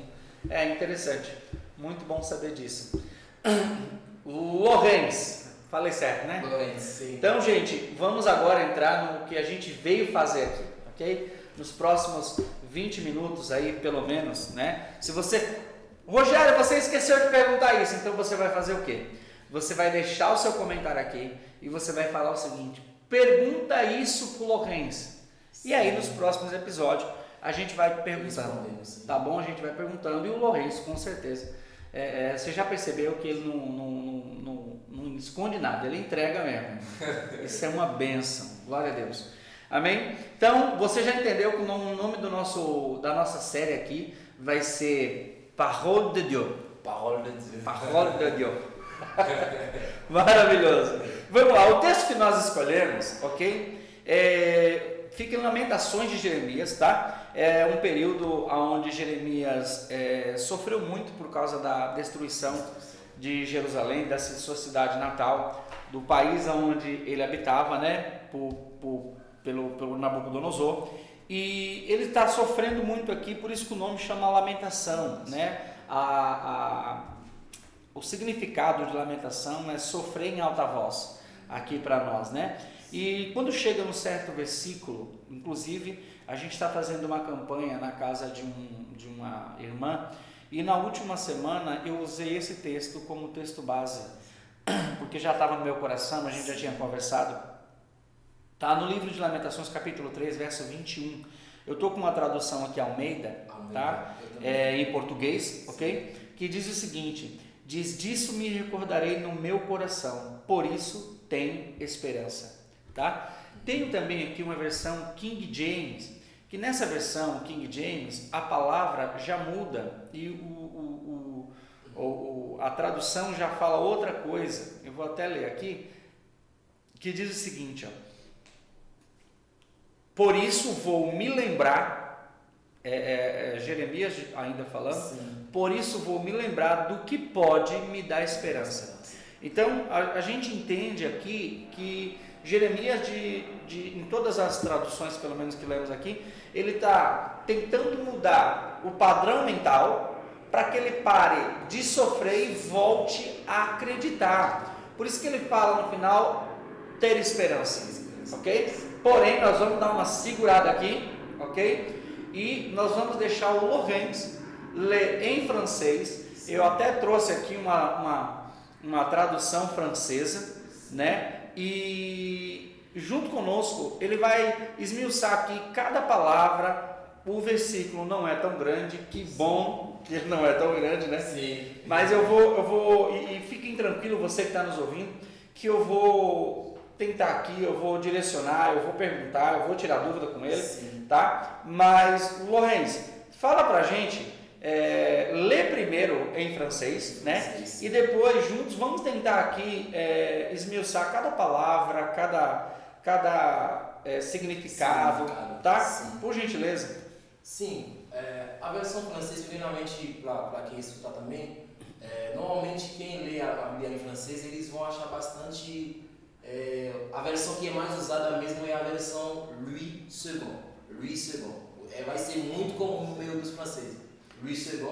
É interessante. Muito bom saber disso. Lorenz, falei certo, né? Lourenço, sim. Então, gente, vamos agora entrar no que a gente veio fazer aqui, ok? Nos próximos 20 minutos aí, pelo menos, né? Se você... Rogério, você esqueceu de perguntar isso, então você vai fazer o quê? Você vai deixar o seu comentário aqui e você vai falar o seguinte, pergunta isso pro Lorenz. E aí, nos próximos episódios, a gente vai perguntando. Tá bom? A gente vai perguntando. E o Lourenço, com certeza. é, é, você já percebeu que ele não, não, não, não, não esconde nada, ele entrega mesmo. Isso é uma benção. Glória a Deus. Amém? Então, você já entendeu que o nome do nosso, da nossa série aqui vai ser Parole de Dieu. Parole de Deus. Parole de Dieu. Maravilhoso. Vamos lá, o texto que nós escolhemos, ok? É, fica em Lamentações de Jeremias, tá? É um período onde Jeremias é, sofreu muito por causa da destruição de Jerusalém, da sua cidade natal, do país onde ele habitava, né? Por, por- pelo, pelo Nabucodonosor. E ele está sofrendo muito aqui, por isso que o nome chama lamentação, né? A, a- o significado de lamentação é sofrer em alta voz aqui para nós, né? E quando chega num certo versículo, inclusive a gente está fazendo uma campanha na casa de, um, de uma irmã e na última semana eu usei esse texto como texto base, porque já estava no meu coração, a gente já tinha conversado. Tá no livro de Lamentações, capítulo 3, verso 21. Eu tô com uma tradução aqui Almeida, tá? Eu também. É, em português, ok? Que diz o seguinte: Diz disso me recordarei no meu coração, por isso tenho esperança, tá? Tenho também aqui uma versão King James, que nessa versão King James a palavra já muda e o, o- o- a tradução já fala outra coisa. Eu vou até ler aqui, que diz o seguinte, ó. Por isso vou me lembrar, é, é, é, Jeremias ainda falando, Sim. por isso vou me lembrar do que pode me dar esperança. Então a, a gente entende aqui que Jeremias, de, de, em todas as traduções, pelo menos que lemos aqui, ele está tentando mudar o padrão mental para que ele pare de sofrer e volte a acreditar. Por isso que ele fala no final ter esperança, ok? Porém, nós vamos dar uma segurada aqui, ok? E nós vamos deixar o Lorenz ler em francês. Eu até trouxe aqui uma, uma, uma tradução francesa, né? E junto conosco ele vai esmiuçar aqui cada palavra. O versículo não é tão grande, que bom que ele não é tão grande, né? Sim. Mas eu vou, eu vou, e, e fiquem tranquilos, você que está nos ouvindo, que eu vou tentar aqui, eu vou direcionar, eu vou perguntar, eu vou tirar dúvida com ele, Sim. tá? Mas, Lourenço, fala pra gente, é, lê primeiro em francês, né? Francês. E depois, juntos, vamos tentar aqui é, esmiuçar cada palavra, cada, cada é, significado, Significado, tá? sim. Por gentileza. Sim, é, a versão francesa, primeiramente, para quem escuta também, é, normalmente quem lê a Bíblia em francês, eles vão achar bastante. É, a versão que é mais usada mesmo é a versão Louis II. Louis II. É, vai ser muito comum no meio dos franceses. Louis II.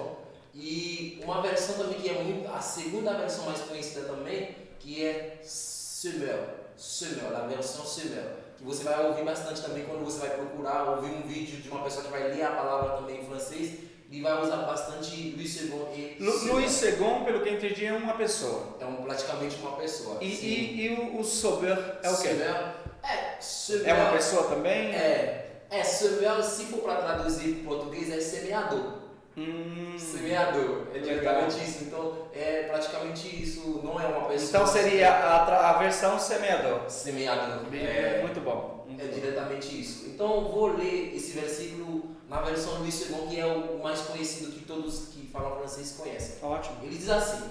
E uma versão também que é muito. A segunda versão mais conhecida também, que é Semeur. Semeur, a versão Semeur. Que você vai ouvir bastante também quando você vai procurar ouvir um vídeo de uma pessoa que vai ler a palavra também em francês. E vai usar bastante Louis II e Lu. Luiz II, pelo que eu entendi, é uma pessoa. É um, praticamente uma pessoa. E, Sim. e, e o, o Sober é o quê? Semeur, é, Semeur, É uma pessoa também? É, é Semeur, se for para traduzir para português, é semeador. Hum, Semeador, é Legal. praticamente isso. Então, é praticamente isso, não é uma pessoa. Então seria a, a versão semeador. semeador. É, É, muito bom. muito é bom. diretamente isso. Então vou ler esse versículo na versão Luiz II, que é o mais conhecido que todos que falam francês conhecem. Ótimo. Ele diz assim: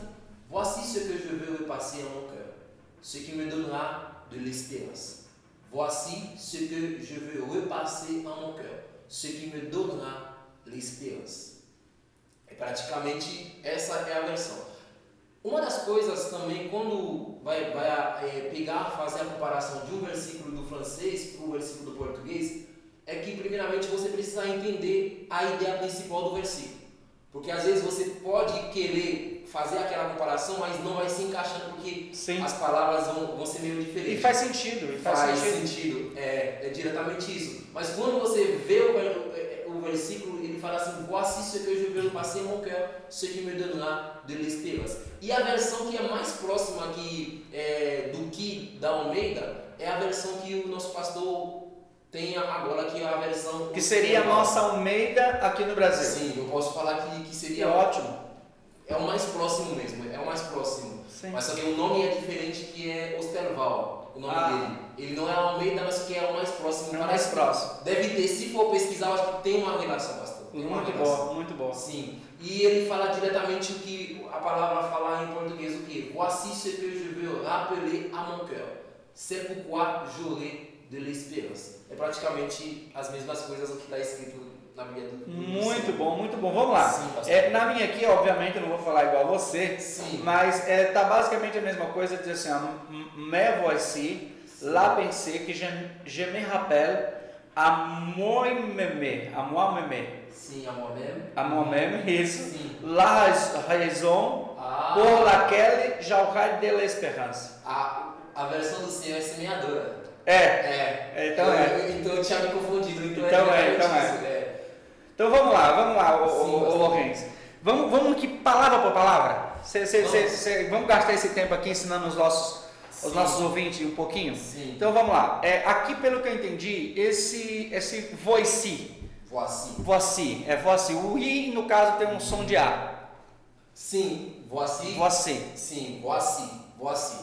Voici ce que je veux repasser à mon cœur, ce qui me donnera de l'espérance. Voici ce que je veux repasser à mon cœur, ce qui me donnera l'espérance. É praticamente essa é a versão. Uma das coisas também, quando vai, vai é, pegar, fazer a comparação de um versículo do francês para o versículo do português, é que primeiramente você precisa entender a ideia principal do versículo. Porque às vezes você pode querer fazer aquela comparação, mas não vai se encaixando porque Sim. as palavras vão, vão ser meio E diferentes. faz sentido. E faz, Faz sentido. sentido, é, é diretamente isso. Mas quando você vê o, ver- o versículo, ele fala assim: Voici ce que je veux passer mon cœur, ce qui me donnera de l'espérance. E a versão que é mais próxima aqui é, do que da Almeida é a versão que o nosso pastor tem agora, é a versão. Que seria a nossa Almeida aqui no Brasil. Sim, eu posso falar que, que seria. ótimo. É o mais próximo mesmo, é o mais próximo. Sim. Mas só que o nome é diferente, que é Osterval, o nome Ah. dele. Ele não é Almeida, mas que é o mais próximo. É o mais próximo. Deve ter, se for pesquisar, eu acho que tem uma relação bastante. Tem Muito bom, muito bom. Sim. E ele fala diretamente o que a palavra fala em português, o que? Voici ce que je veux rappeler à mon cœur. C'est pourquoi j'aurai de l'espérance. É praticamente as mesmas coisas que está escrito na Bíblia do do Muito bom, muito bom. Vamos lá. Sim. É, na minha aqui, obviamente, eu não vou falar igual você, Sim. mas é, tá basicamente a mesma coisa, diz assim, me voici, là pensez que je, je me rappelle à moi-même, à moi-même, Sim, amor mesmo. à moi-même, isso, Sim. la rais- raison Ah. por laquelle j'aurai de l'espérance. A, a versão do Senhor é semeadora. É, É. então eu, é. então eu tinha me confundido. Então, Então é, então é. isso, é. Então vamos lá, vamos lá, ô, Sim. Lourenço. Vamos, vamos aqui palavra por palavra. Cê, cê, Vamos. cê- vamos gastar esse tempo aqui ensinando os nossos, os nossos ouvintes um pouquinho? Sim. Então vamos lá. É, aqui, pelo que eu entendi, esse, esse voici, Voici. voici, é voici. O i, no caso, tem um som de A. Sim, voici. Voici. Sim, voici. Voici.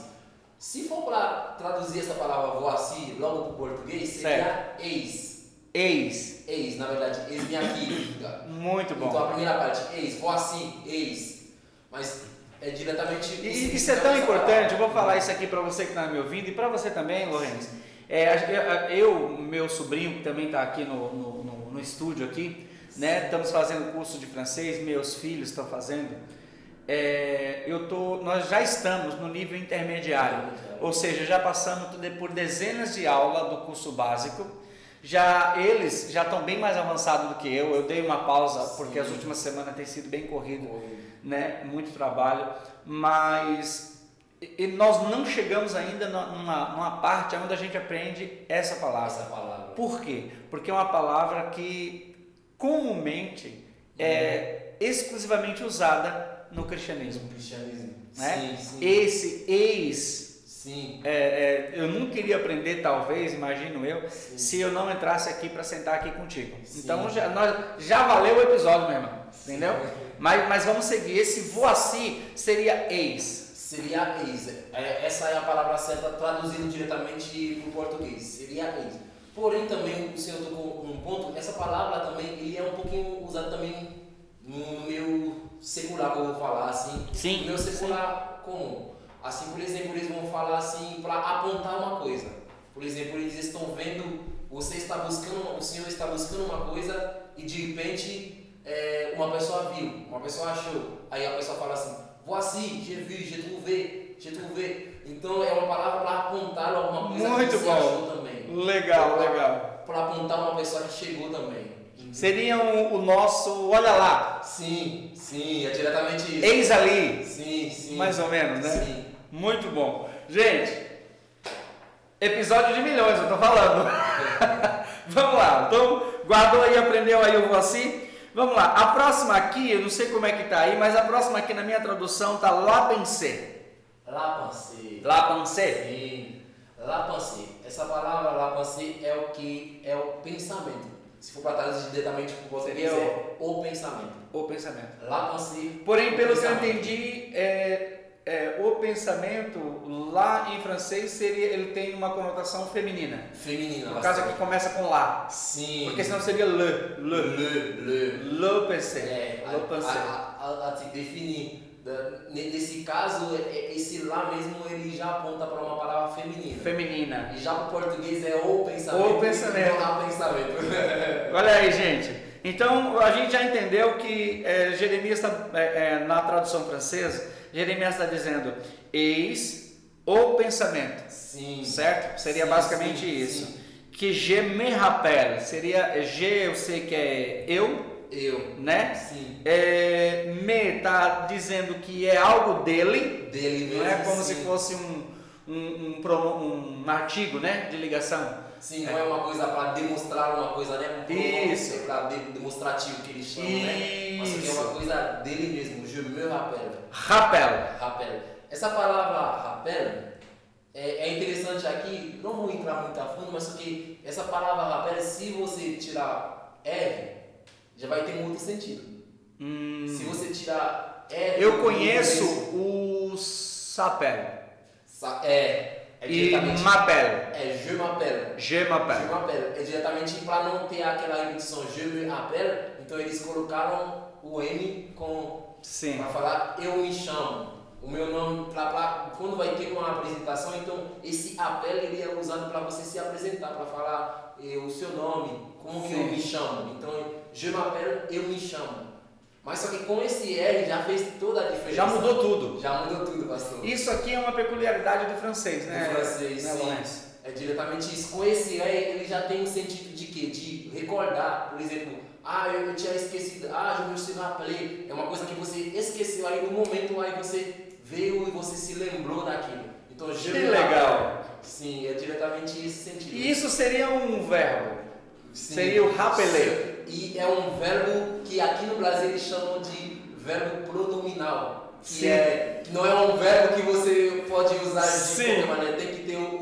Se for para traduzir essa palavra voici logo para o português, seria eis. Eis. Eis, na verdade, eis-me aqui. Muito Então bom. a primeira parte, eis, voici, eis. Mas é diretamente. E, isso é tão importante, eu vou falar isso aqui para você que está me ouvindo e para você também, Lourenço. É, eu, meu sobrinho, que também está aqui no, no, no- no estúdio aqui, né? Estamos fazendo curso de francês, meus filhos estão fazendo. É, eu tô, nós já estamos no nível intermediário, ou seja, já passamos por dezenas de aulas do curso básico. Já eles já estão bem mais avançados do que eu. Eu dei uma pausa porque as Sim. últimas semanas tem sido bem corrido né? Muito trabalho, mas nós não chegamos ainda numa, numa parte onde a gente aprende essa palavra. Essa palavra. Por quê? Porque é uma palavra que comumente é exclusivamente usada no cristianismo. No cristianismo. Né? Sim, sim. Esse ex, Sim. é, é, eu não queria aprender, talvez, imagino eu, Sim. se eu não entrasse aqui para sentar aqui contigo. Sim. Então já, nós, já valeu o episódio, meu irmão. Entendeu? Mas, mas vamos seguir. Esse voaci seria ex. Seria ex. É, Essa é a palavra certa traduzindo diretamente para o português. Seria ex. Porém, também o senhor tocou um ponto. Essa palavra também ele é um pouquinho usado também no meu secular, como eu vou falar assim. Sim, No meu secular comum. Assim, por exemplo, eles vão falar assim para apontar uma coisa. Por exemplo, eles estão vendo, você está buscando, o senhor está buscando uma coisa e de repente é, uma pessoa viu, uma pessoa achou. Aí a pessoa fala assim, voici, j'ai vu, j'ai trouvé, j'ai trouvé. Então é uma palavra para apontar alguma coisa Muito que você bom. achou também. Legal, legal. Para apontar uma pessoa que chegou também. Seria o, nosso, olha lá, Sim, sim, é diretamente isso. eis ali. Sim, sim. Mais ou menos, né? Sim. Muito bom. Gente, episódio de milhões, eu tô falando. Vamos lá. Então, guardou aí, aprendeu aí o voaci. Vamos lá. A próxima aqui, eu não sei como é que tá aí, mas a próxima aqui na minha tradução tá lá pensé. La pensée. Lá pensé. Sim. Pensée. Essa palavra la pensée é o que é o pensamento. Se for para traduzir diretamente para o português, Seria é o pensamento. O pensamento. La pensée. Porém, pelo que eu entendi, é, pensamento lá em francês seria ele tem uma conotação feminina. Feminina. No caso aqui começa com lá. Sim. Porque senão seria le, le, Le, le. le pensé. É, le pensé. a, a, a, a te definir. Nesse caso, é- é- esse lá mesmo ele já aponta para uma palavra feminina. Feminina. E já para o português é o pensamento. O pensamento. não há pensamento. Olha aí, gente. Então a gente já entendeu que é, Jeremias está é, é, na tradução francesa. Jeremias está dizendo eis o pensamento, Sim. certo? Seria Sim, basicamente sim, isso. sim. Que je me rappelle seria je eu sei que é eu, Eu. né? Sim. É, me está dizendo que é algo dele, Dele mesmo. não é como sim. se fosse um, um, um, um artigo, né, de ligação. Sim, não é uma coisa para demonstrar uma coisa, né? Um Isso. para demonstrativo que eles chamam, né? Mas que é uma Isso. coisa dele mesmo. Je me rappelle. Rappel. Rappel. Essa palavra rappel é, é interessante aqui, não vou entrar muito a fundo, mas que essa palavra rappel, se você tirar R, já vai ter um outro sentido. Se você tirar R. Eu conheço o sapel sa- É, é e diretamente. mapel. É je m'appelle. Je Je m'appelle. m'appelle. É diretamente para não ter aquela repetição je me appelle, então eles colocaram o M com Sim. para falar eu me chamo. O meu nome, pra, pra- quando vai ter uma apresentação, então esse appel ele é usado para você se apresentar, para falar eh, o seu nome, como que eu Sim. me chamo. Então, je m'appelle, eu me chamo. Mas só que com esse R já fez toda a diferença. Já mudou tudo. Já mudou tudo, pastor. Isso aqui é uma peculiaridade do francês, né? Do francês, né, sim. É diretamente isso. Com esse R, ele já tem um sentido de quê? De recordar. Por exemplo, ah, eu, eu tinha esquecido. Ah, je me suis rappelé. É uma coisa que você esqueceu aí no momento, aí você veio e você se lembrou daquilo. Então, je Que legal. Sim, é diretamente esse sentido. E isso seria um verbo. Sim. Seria o rappeler. E é um verbo que aqui no Brasil eles chamam de verbo pronominal. Que Sim. é, não é um verbo que você pode usar de Sim. qualquer maneira. Tem que ter o,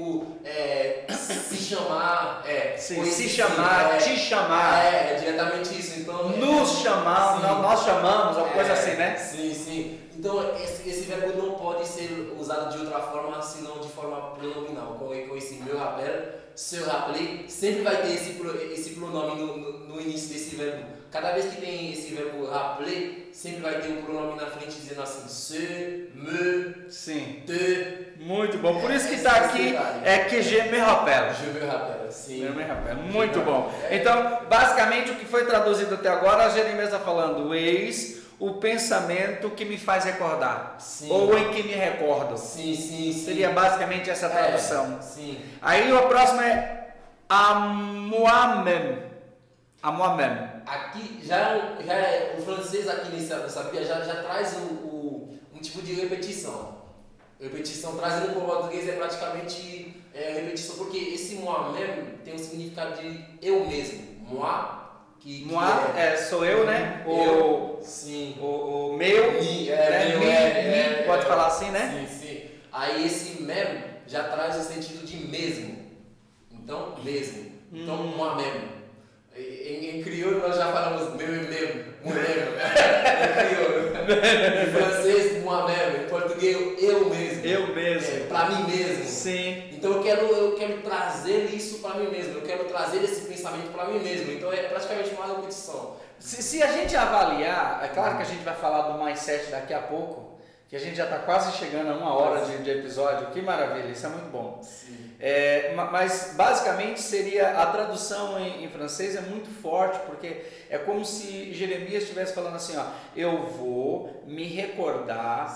é, se chamar, é, Sim, se chamar, é, te chamar, É, é diretamente isso. Então, é- nos chamar, Sim. nó- nós chamamos, alguma coisa é, assim, né? Sim, sim. Então esse, esse verbo não pode ser usado de outra forma senão de forma pronominal. Com, com esse meu rappel, seu rappelé, sempre vai ter esse, esse pronome no, no, no início desse verbo. Cada vez que tem esse verbo rappeler, sempre vai ter um pronome na frente dizendo assim, se, me, Sim. te, Muito bom. Por isso que está é aqui é que je me rappelle. je me rappelle. Sim. Je me rappelle. Muito bom. Então, basicamente, o que foi traduzido até agora, a Jeremias está falando, eis o pensamento que me faz recordar. Sim. Ou em que me recordo. Sim, sim, sim. Seria basicamente essa tradução. É, sim. Aí a próxima é a A moi-même. Aqui já, é um- já é, o francês aqui nessa, pia já, já traz o, o- um tipo de repetição. Repetição trazendo para o português é praticamente é, repetição, porque esse moi même tem o significado de eu mesmo. Moi, que, que Moi é, sou eu, né? O, eu, sim. o, o meu, Mi, é, né? meu, Mi, é, mi, é, pode é. falar assim, né? Sim, sim. Aí esse même já traz o sentido de mesmo. Então, mesmo. Então, Hum. moi même. Crioulo nós já falamos meu e mesmo, même. em crioulo. Em francês, moi même. Em português, eu mesmo. Eu mesmo. É, pra mim mesmo. Sim. Então eu quero, eu quero trazer isso para mim mesmo, eu quero trazer esse pensamento para mim mesmo. Então é praticamente uma repetição. Se, se a gente avaliar, é claro que a gente vai falar do mais 7 daqui a pouco, que a gente já está quase chegando a uma hora de, de episódio, que maravilha, isso é muito bom. É, ma- mas basicamente seria a tradução em, em francês é muito forte porque é como se Jeremias estivesse falando assim, ó, eu vou me recordar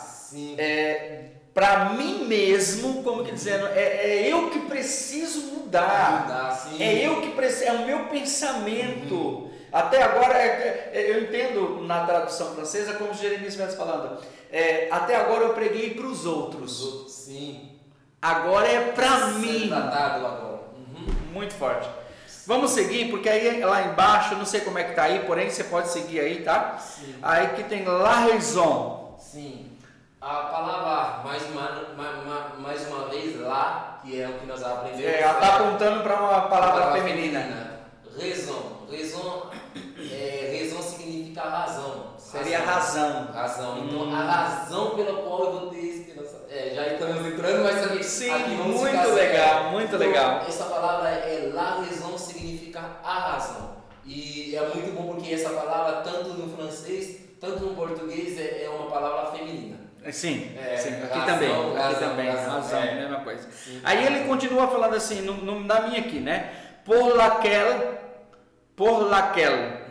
é, para mim mesmo, como que dizendo, é, é eu que preciso mudar. Mudar. É eu que preciso, é o meu pensamento. Até agora, é- é- eu entendo na tradução francesa como se Jeremias estivesse falando. é, até agora eu preguei para os Os outros. sim. Agora é para mim. tratado agora. Uhum. Muito forte. Vamos seguir, porque aí lá embaixo, não sei como é que tá aí, porém você pode seguir aí, tá? Sim. Aí que tem la raison. Sim. A palavra, mais uma, ma- ma- mais uma vez, lá, que é o que nós aprendemos. É, ela está apontando para uma palavra palavra feminina. Raison. Raison, raison significa razão. Seria razão. Razão. Então, Hum. a razão pela qual eu vou ter esperança. É, já Sim, aqui muito legal, muito Então, legal. Essa palavra é la raison significa a razão. E é muito bom porque essa palavra, tanto no francês, tanto no português, é, é uma palavra feminina. Sim, É, sim, aqui razão, também, aqui razão, também, razão, razão, é. mesma coisa. Sim. Aí ele continua falando assim, no, no- na minha aqui, né? Por laquelle, por laquelle.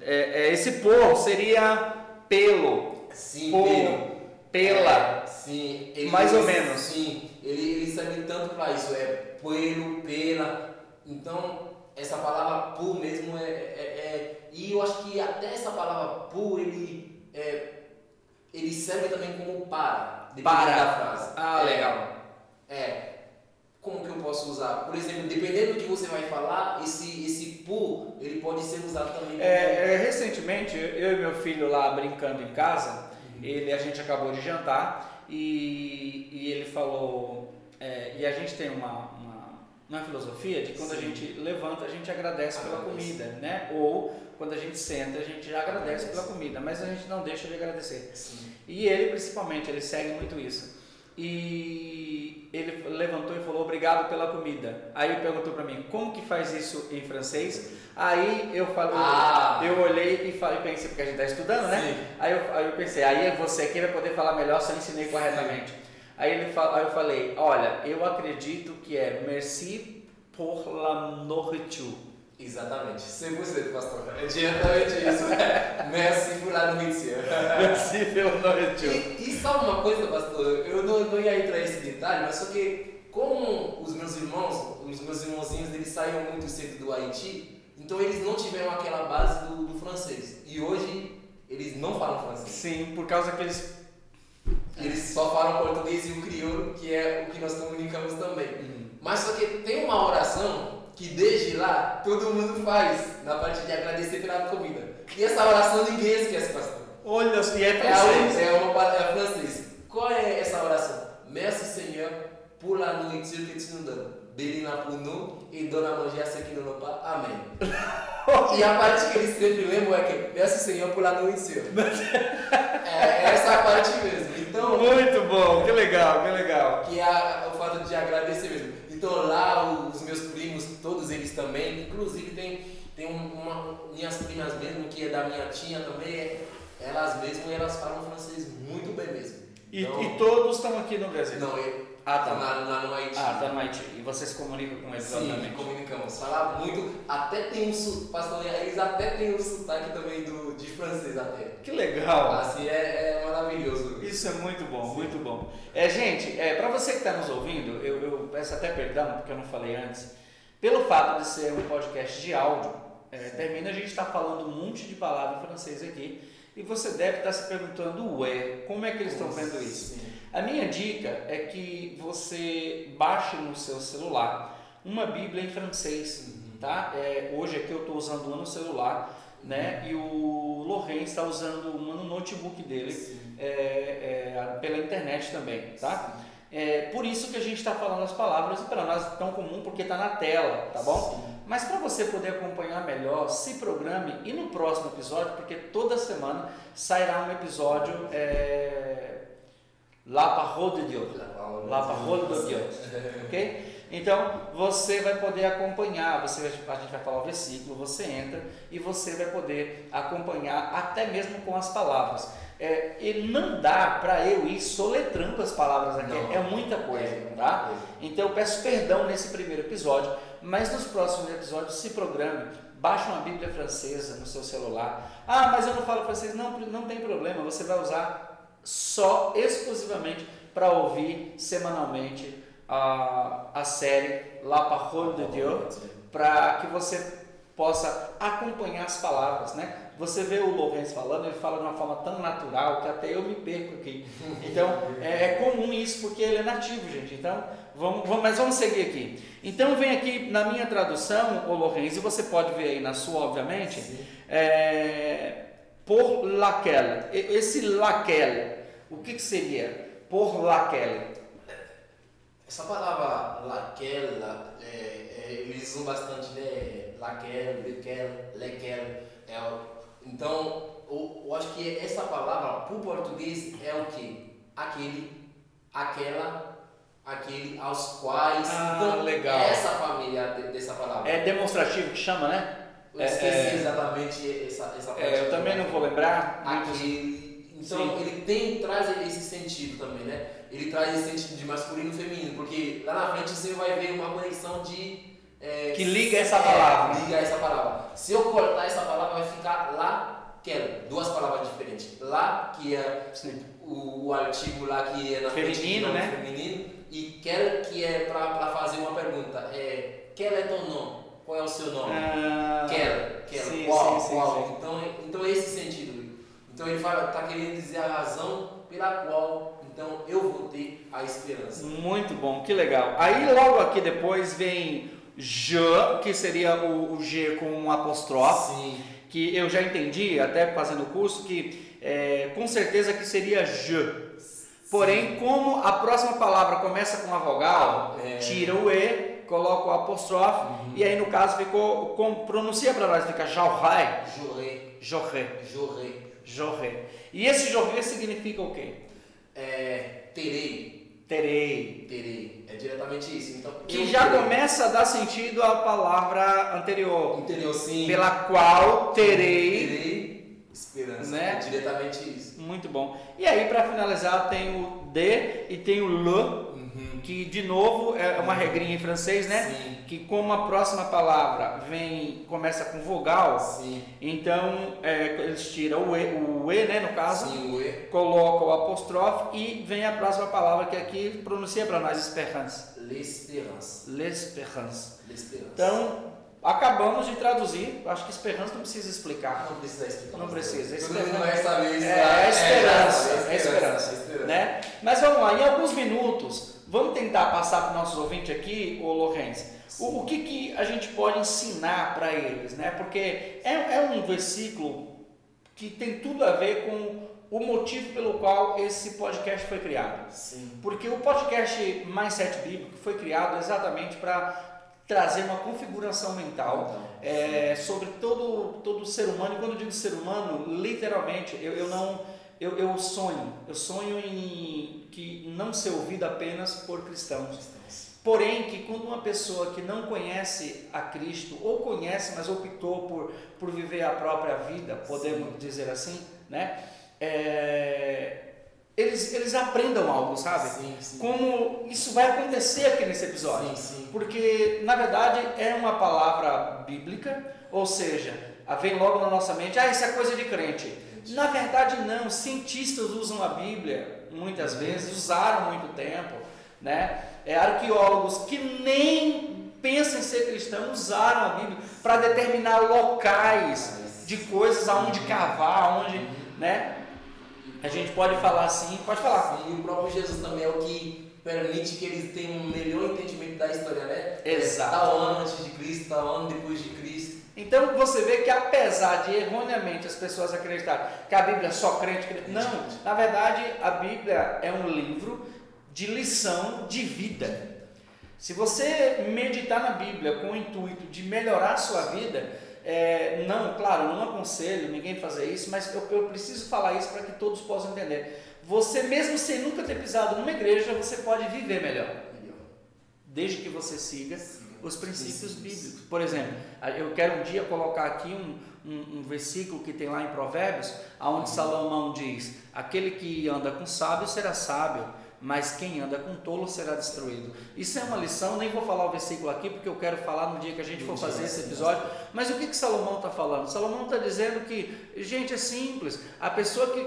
É, é, esse por seria pelo, Sim, por, pelo. pela. É, sim, ele, Mais ou menos. Sim, ele, ele serve tanto para isso, é pelo, pela. Então, essa palavra por mesmo é, é- é- E eu acho que até essa palavra por, ele, é, ele serve também como para, Para. da frase. Ah, É, legal. É. Como que eu posso usar? Por exemplo, dependendo do que você vai falar, esse, esse por, ele pode ser usado também. É, é, recentemente, eu e meu filho lá brincando em casa, ele, a gente acabou de jantar e, e ele falou, é, e a gente tem uma, uma, uma filosofia de quando a Sim. gente levanta, a gente agradece pela Agradece. comida, né? Ou quando a gente senta, a gente já agradece Agradece. pela comida, mas a gente não deixa de agradecer. Sim. E ele principalmente, ele segue muito isso. E ele levantou e falou obrigado pela comida. Aí ele perguntou para mim, como que faz isso em francês? Aí eu falei, Ah. eu olhei e falei, pensei, porque a gente está estudando, né? Sim. Aí eu, aí eu pensei, aí é você que vai poder falar melhor se eu ensinei corretamente. Aí, ele, aí eu falei, olha, eu acredito que é merci pour la nourriture. Exatamente, 100% pastor. É diretamente isso. Merci por la nourriture. merci pela nourriture. E, e sabe uma coisa, pastor? Eu não, não ia entrar nesse detalhe, mas só que como os meus irmãos, os meus irmãozinhos, eles saíram muito cedo do Haiti, então eles não tiveram aquela base do, do francês. E hoje eles não falam francês. Sim, por causa que eles... Eles só falam português e o crioulo, que é o que nós comunicamos também. Mas só que tem uma oração que desde lá todo mundo faz na parte de agradecer pela comida. E essa oração ninguém esquece, pastor. Olha, e é É, francês. é uma palavra é francês. Qual é essa oração? Merci Seigneur pour la nourriture que tu nous donnes. Bénis-la pour nous et donne à manger à ceux qui n'en ont pas. Amém. e a parte que eles sempre lembram é que Merci Seigneur pour la nourriture. é essa a parte mesmo. Então, Muito bom, que legal, que legal. que é o fato de agradecer mesmo. Então lá os meus primos, todos eles também, inclusive tem, tem um- uma, minhas primas mesmo, que é da minha tia também, é- elas mesmo elas falam francês muito bem mesmo. E, Então, e todos estão aqui no Brasil? não, eu, Ah, tá. lá, lá no Haiti. Ah, tá no Haiti. E vocês comunicam com eles, Sim, comunicamos. Falar muito, até tem um sotaque, pastor, eles até tem um sotaque também do, de francês até. Que legal. Assim, é, é maravilhoso. Isso é muito bom, Sim. muito bom. É, gente, é, para você que está nos ouvindo, eu, eu peço até perdão, porque eu não falei antes. Pelo fato de ser um podcast de áudio, é, termina a gente está falando um monte de palavras em francês aqui. E você deve estar se perguntando, ué, como é que eles estão vendo isso? Sim. A minha dica é que você baixe no seu celular uma Bíblia em francês, tá? É, hoje aqui eu estou usando uma no celular, né? E o Lourenço está usando uma no notebook dele, é, é, pela internet também, tá? É por isso que a gente está falando as palavras e para nós é tão comum porque está na tela, tá bom? Sim. Mas para você poder acompanhar melhor, se programe e no próximo episódio, porque toda semana sairá um episódio é, La Parole de Dieu. La Parole de Dieu. Ok? Então você vai poder acompanhar, você a gente vai falar o versículo, você entra e você vai poder acompanhar até mesmo com as palavras. É, e não dá para eu ir soletrando as palavras aqui, Não. é muita coisa, tá? Então eu peço perdão nesse primeiro episódio, mas nos próximos episódios se programe, baixe uma Bíblia francesa no seu celular. Ah, mas eu não falo francês, não, não tem problema, você vai usar só exclusivamente para ouvir semanalmente a, a série La Parole de Dieu, para que você possa acompanhar as palavras, né? Você vê o Lourenço falando, ele fala de uma forma tão natural que até eu me perco aqui. Então, é, é comum isso porque ele é nativo, gente. Então, vamos, vamos, mas vamos seguir aqui. Então, vem aqui na minha tradução, o Lourenço, e você pode ver aí na sua, obviamente, é, por laquelle. E- Esse laquelle, o que, que seria? Por laquelle. Essa palavra laquelle, é, é, eles usam bastante, né? Laquelle, lequelle, lequelle. É, então, eu, eu acho que essa palavra, para o português, é o quê? Aquele, aquela, aquele aos quais. Ah, então, legal. essa família dessa palavra. É demonstrativo que chama, né? Eu esqueci é, exatamente essa, essa parte. É, eu também não vou lembrar. Aquele. Então ele tem, traz esse sentido também, né? Ele traz esse sentido de masculino e feminino, porque lá na frente você vai ver uma conexão de. é, Que liga essa é, palavra. liga essa palavra. Se eu cortar essa palavra, vai ficar lá, quero. Duas palavras diferentes. Lá, que é o, o artigo lá que é na frente Feminino, do nome né? feminino e quer que é para fazer uma pergunta é quer é teu nome qual é o seu nome Ah, quer quer sim, qual sim, qual sim. então então é esse sentido então ele fala tá querendo dizer a razão pela qual então eu vou ter a esperança Muito bom, que legal. Aí logo aqui depois vem je, que seria o, o G com um apóstrofe, sim que eu já entendi, até fazendo o curso, que é, com certeza que seria je. Porém, como a próxima palavra começa com uma vogal, É. Uhum. tira o E, coloca o apóstrofe, e aí no caso ficou, como pronuncia para nós, fica Jauhai, joré Jorre, joré Jorre. E esse Jorre significa o quê? é terei Terei. terei é diretamente isso então Que já terei. começa a dar sentido à palavra anterior, entendeu sim pela qual terei. terei esperança Né? é diretamente isso Muito bom. E aí, para finalizar, tem o D e tem o le, Uhum. Que de novo é uma regrinha em francês, né? Sim. Que como a próxima palavra vem começa com vogal, Sim. então é, eles tiram o e, o e, né, no caso, Sim, o E. colocam o apóstrofe e vem a próxima palavra que aqui pronuncia para nós espérance. L'espérance. L'espérance. Então, acabamos de traduzir. Acho que esperança não precisa explicar. não precisa explicar. Não precisa, esperança. É, é esperança, é sabe, esperança, esperança. né? Mas vamos lá, em alguns minutos, vamos tentar passar para os nossos ouvintes aqui, ô Lourenço, o, o que, que a gente pode ensinar para eles, né? Porque é, é um versículo que tem tudo a ver com o motivo pelo qual esse podcast foi criado. Sim. Porque o podcast Mais Sete Bíblico foi criado exatamente para trazer uma configuração mental é, sobre todo todo ser humano. E quando eu digo ser humano, literalmente, eu, eu não eu, eu sonho, eu sonho em que não ser ouvido apenas por cristãos. Porém, que quando uma pessoa que não conhece a Cristo, ou conhece, mas optou por, por viver a própria vida, podemos dizer assim, né? É, eles, eles aprendam algo, sabe? Sim, sim. Como isso vai acontecer aqui nesse episódio. Sim. Porque, na verdade, é uma palavra bíblica, ou seja, vem logo na nossa mente, ah, isso é coisa de crente. Na verdade, não. Cientistas usam a Bíblia, muitas vezes, usaram muito tempo, né? É, arqueólogos que nem pensam em ser cristãos usaram a Bíblia para determinar locais de coisas aonde cavar, aonde, né? A gente pode falar assim, pode falar. E o próprio Jesus também é o que permite que eles tenham um melhor entendimento da história, né? Exato. É, Tal ano antes de Cristo, tal ano depois de Cristo. Então você vê que apesar de erroneamente as pessoas acreditarem que a Bíblia é só crente, crente, não, na verdade a Bíblia é um livro de lição de vida. Se você meditar na Bíblia com o intuito de melhorar a sua vida, é, não, claro, não aconselho ninguém fazer isso, mas eu, eu preciso falar isso para que todos possam entender. Você mesmo sem nunca ter pisado numa igreja, você pode viver melhor, desde que você siga os princípios bíblicos. Por exemplo, eu quero um dia colocar aqui um, um, um versículo que tem lá em Provérbios, onde Salomão diz: Aquele que anda com sábio será sábio, mas quem anda com tolo será destruído. Isso é uma lição, nem vou falar o versículo aqui, porque eu quero falar no dia que a gente for fazer esse episódio. Mas o que, que Salomão está falando? Salomão está dizendo que, gente, é simples. A pessoa que,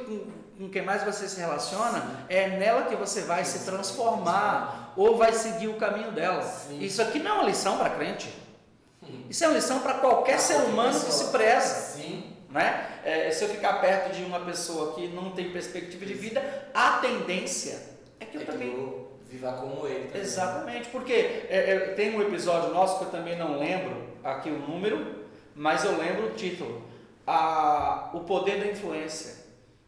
com, quem mais você se relaciona, é nela que você vai se transformar, ou vai seguir o caminho dela. Isso aqui não é uma lição para crente. Isso é uma lição para qualquer ser humano que se preza. Sim. Né? É, se eu ficar perto de uma pessoa que não tem perspectiva de vida, a tendência é que eu É que também. eu viva como ele. também. Exatamente, porque é, é, tem um episódio nosso que eu também não lembro aqui o número, mas eu lembro o título: a, O Poder da Influência.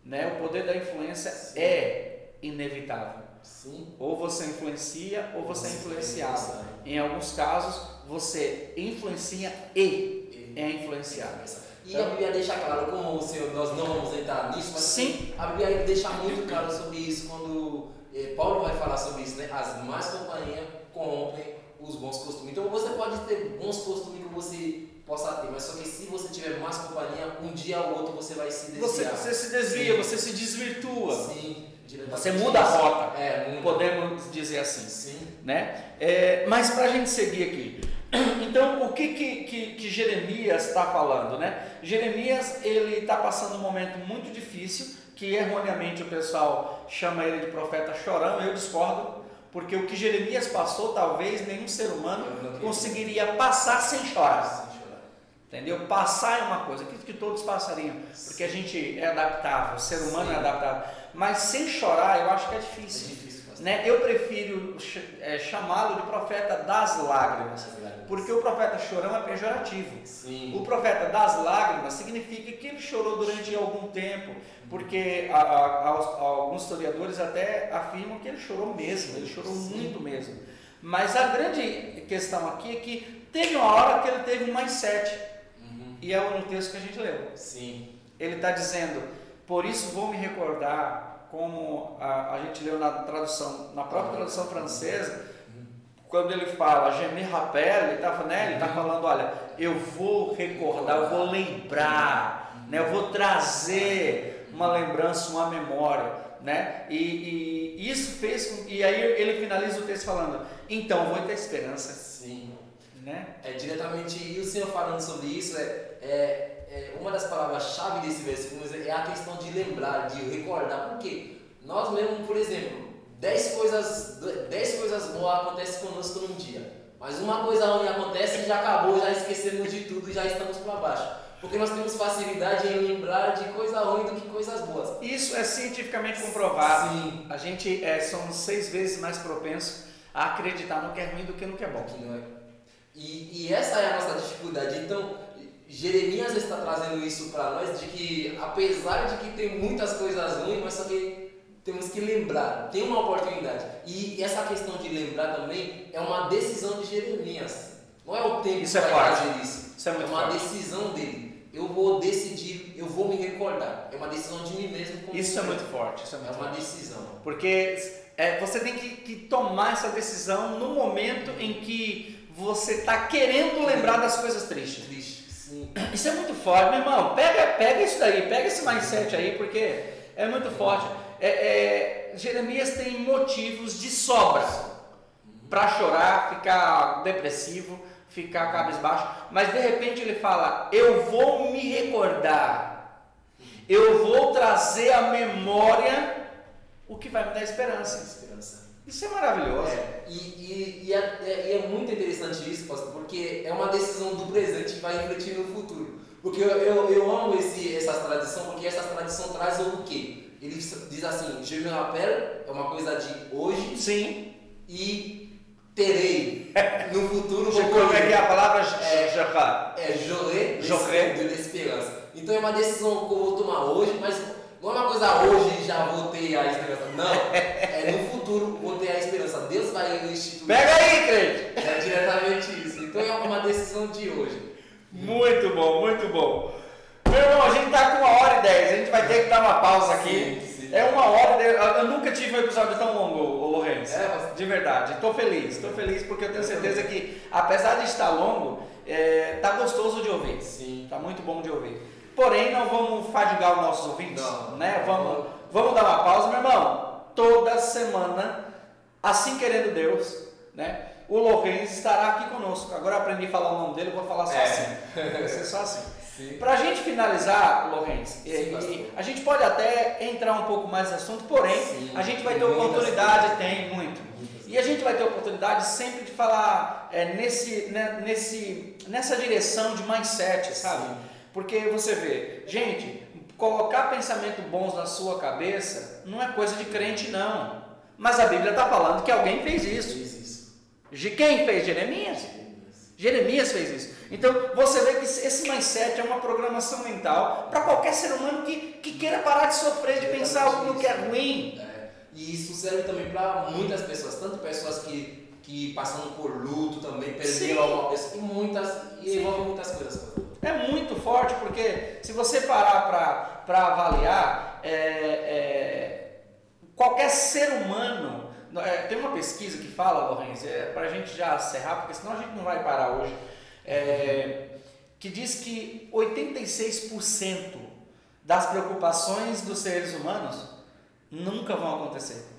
Né? O poder da influência Sim. é inevitável. Sim. Ou você influencia ou você é influenciado. influencia. Em alguns casos, você influencia e é influenciado. E a Bíblia deixa claro, como o Senhor, nós não vamos entrar nisso, mas Sim. a Bíblia deixa muito claro sobre isso quando Paulo vai falar sobre isso, né? As más companhias corrompem os bons costumes. Então você pode ter bons costumes que você possa ter, mas só que se você tiver más companhia, um dia ou outro você vai se Você, desviar. você se desvia, você se desvirtua. Sim, Você muda a rota. É, muda. Podemos dizer assim. Sim. né? É, mas para a gente seguir aqui, então o que que, que, que Jeremias está falando, né? Jeremias ele está passando um momento muito difícil, que erroneamente o pessoal chama ele de profeta chorão. Eu discordo, porque o que Jeremias passou, talvez nenhum ser humano conseguiria passar sem chorar. Entendeu? Passar é uma coisa, acredito que todos passariam, porque a gente é adaptável, o ser humano Sim. é adaptável. Mas sem chorar, eu acho que é É difícil. Né? Eu prefiro é, chamá-lo de profeta das lágrimas, porque o profeta chorão é pejorativo. Sim. O profeta das lágrimas significa que ele chorou durante algum tempo, porque a- a- aos- alguns historiadores até afirmam que ele chorou mesmo, ele chorou Sim. muito mesmo. Mas a grande questão aqui é que teve uma hora que ele teve um mindset, Uhum. e é no texto que a gente leu. Sim. Ele está dizendo, por isso vou me recordar, como a, a gente leu na tradução, na própria tradução francesa, quando ele fala gemer rappel, ele está né, ele tá falando, olha, eu vou recordar, eu vou lembrar, né, eu vou trazer uma lembrança, uma memória, né? E, e isso fez com, e aí ele finaliza o texto falando, então vou ter esperança, Sim. né? É diretamente, e o Senhor falando sobre isso, é, é, é uma das palavras-chave desse versículo é a questão de lembrar, de recordar. Por quê? Nós mesmo, por exemplo, 10 coisas, 10 coisas boas acontecem conosco num dia. Mas uma coisa ruim acontece e já acabou, já esquecemos de tudo e já estamos para baixo. Porque nós temos facilidade em lembrar de coisa ruim do que coisas boas. Isso é cientificamente comprovado. Sim. A gente é, somos seis vezes mais propensos a acreditar no que é ruim do que no que é bom. Que não é. E, e essa é a nossa dificuldade. Então, Jeremias está trazendo isso para nós de que, apesar de que tem muitas coisas ruins, mas só que temos que lembrar, tem uma oportunidade. E essa questão de lembrar também é uma decisão de Jeremias. Não é o tempo Isso que é vai fazer isso. Isso é muito uma forte. decisão dele. Eu vou decidir, eu vou me recordar. É uma decisão de mim mesmo. Isso é muito forte. Isso é É muito uma forte. decisão. Porque é, você tem que, que tomar essa decisão no momento em que você está querendo lembrar das coisas tristes. Triste. Isso é muito forte, meu irmão. Pega, pega isso daí, pega esse mindset aí, porque é muito forte. É, é, Jeremias tem motivos de sobra para chorar, ficar depressivo, ficar cabisbaixo, mas de repente ele fala: Eu vou me recordar, eu vou trazer à memória o que vai me dar esperança. Esperança. Isso é maravilhoso. É, e, e, e, é, é- e é muito interessante isso, porque é uma decisão do presente que vai refletir no futuro. Porque eu, eu, eu amo esse, essas tradições, porque essas tradições trazem o quê? Ele diz assim, je me rappelle é uma coisa de hoje Sim. e terei no futuro. vou Como é que é a palavra? É. É j'aurai J'aurai. de esperança. Então é uma decisão que eu vou tomar hoje, mas não é uma coisa hoje e já vou ter a esperança. Não, é no futuro vou ter a esperança. Deus vai instituir. Pega aí, crente! É diretamente isso. Então é uma decisão de hoje. Muito bom, muito bom. Meu irmão, a gente tá com uma hora e dez, a gente vai ter que dar uma pausa aqui. Sim, sim. É uma hora e dez. Eu nunca tive um episódio tão longo, Lourenço. É, mas- De verdade. Estou feliz, estou feliz porque eu tenho certeza que, apesar de estar longo, é, tá gostoso de ouvir. Sim. Tá muito bom de ouvir. Porém, não vamos fadigar os nossos ouvintes, Não. né? Vamos, vamos dar uma pausa, meu irmão. Toda semana, assim querendo Deus, né? O Lourenço estará aqui conosco. Agora aprendi a falar o nome dele, eu vou falar só É. assim. Vai ser só assim. Sim. Para a gente finalizar, Lourenço, pastor. a gente pode até entrar um pouco mais no assunto, porém, Sim. a gente vai ter oportunidade, coisas. tem muito. Muitas. E a gente vai ter oportunidade sempre de falar é, nesse, né, nesse, nessa direção de mindset, sabe? Sim. Porque você vê, gente, colocar pensamentos bons na sua cabeça não é coisa de crente, não. Mas a Bíblia está falando que alguém fez isso. De quem fez? Jeremias? Jeremias fez isso. Então você vê que esse mindset é uma programação mental para qualquer ser humano que, que queira parar de sofrer, de pensar no que é ruim. É, E isso serve também para muitas pessoas, tanto pessoas que, que passando por luto também, perderam alguma pessoa, e muitas, e envolve muitas coisas. É muito forte, porque se você parar para avaliar, é, é, qualquer ser humano. É, tem uma pesquisa que fala, Lorenzo, é, para a gente já encerrar, porque senão a gente não vai parar hoje, é, que diz que 86% das preocupações dos seres humanos nunca vão acontecer.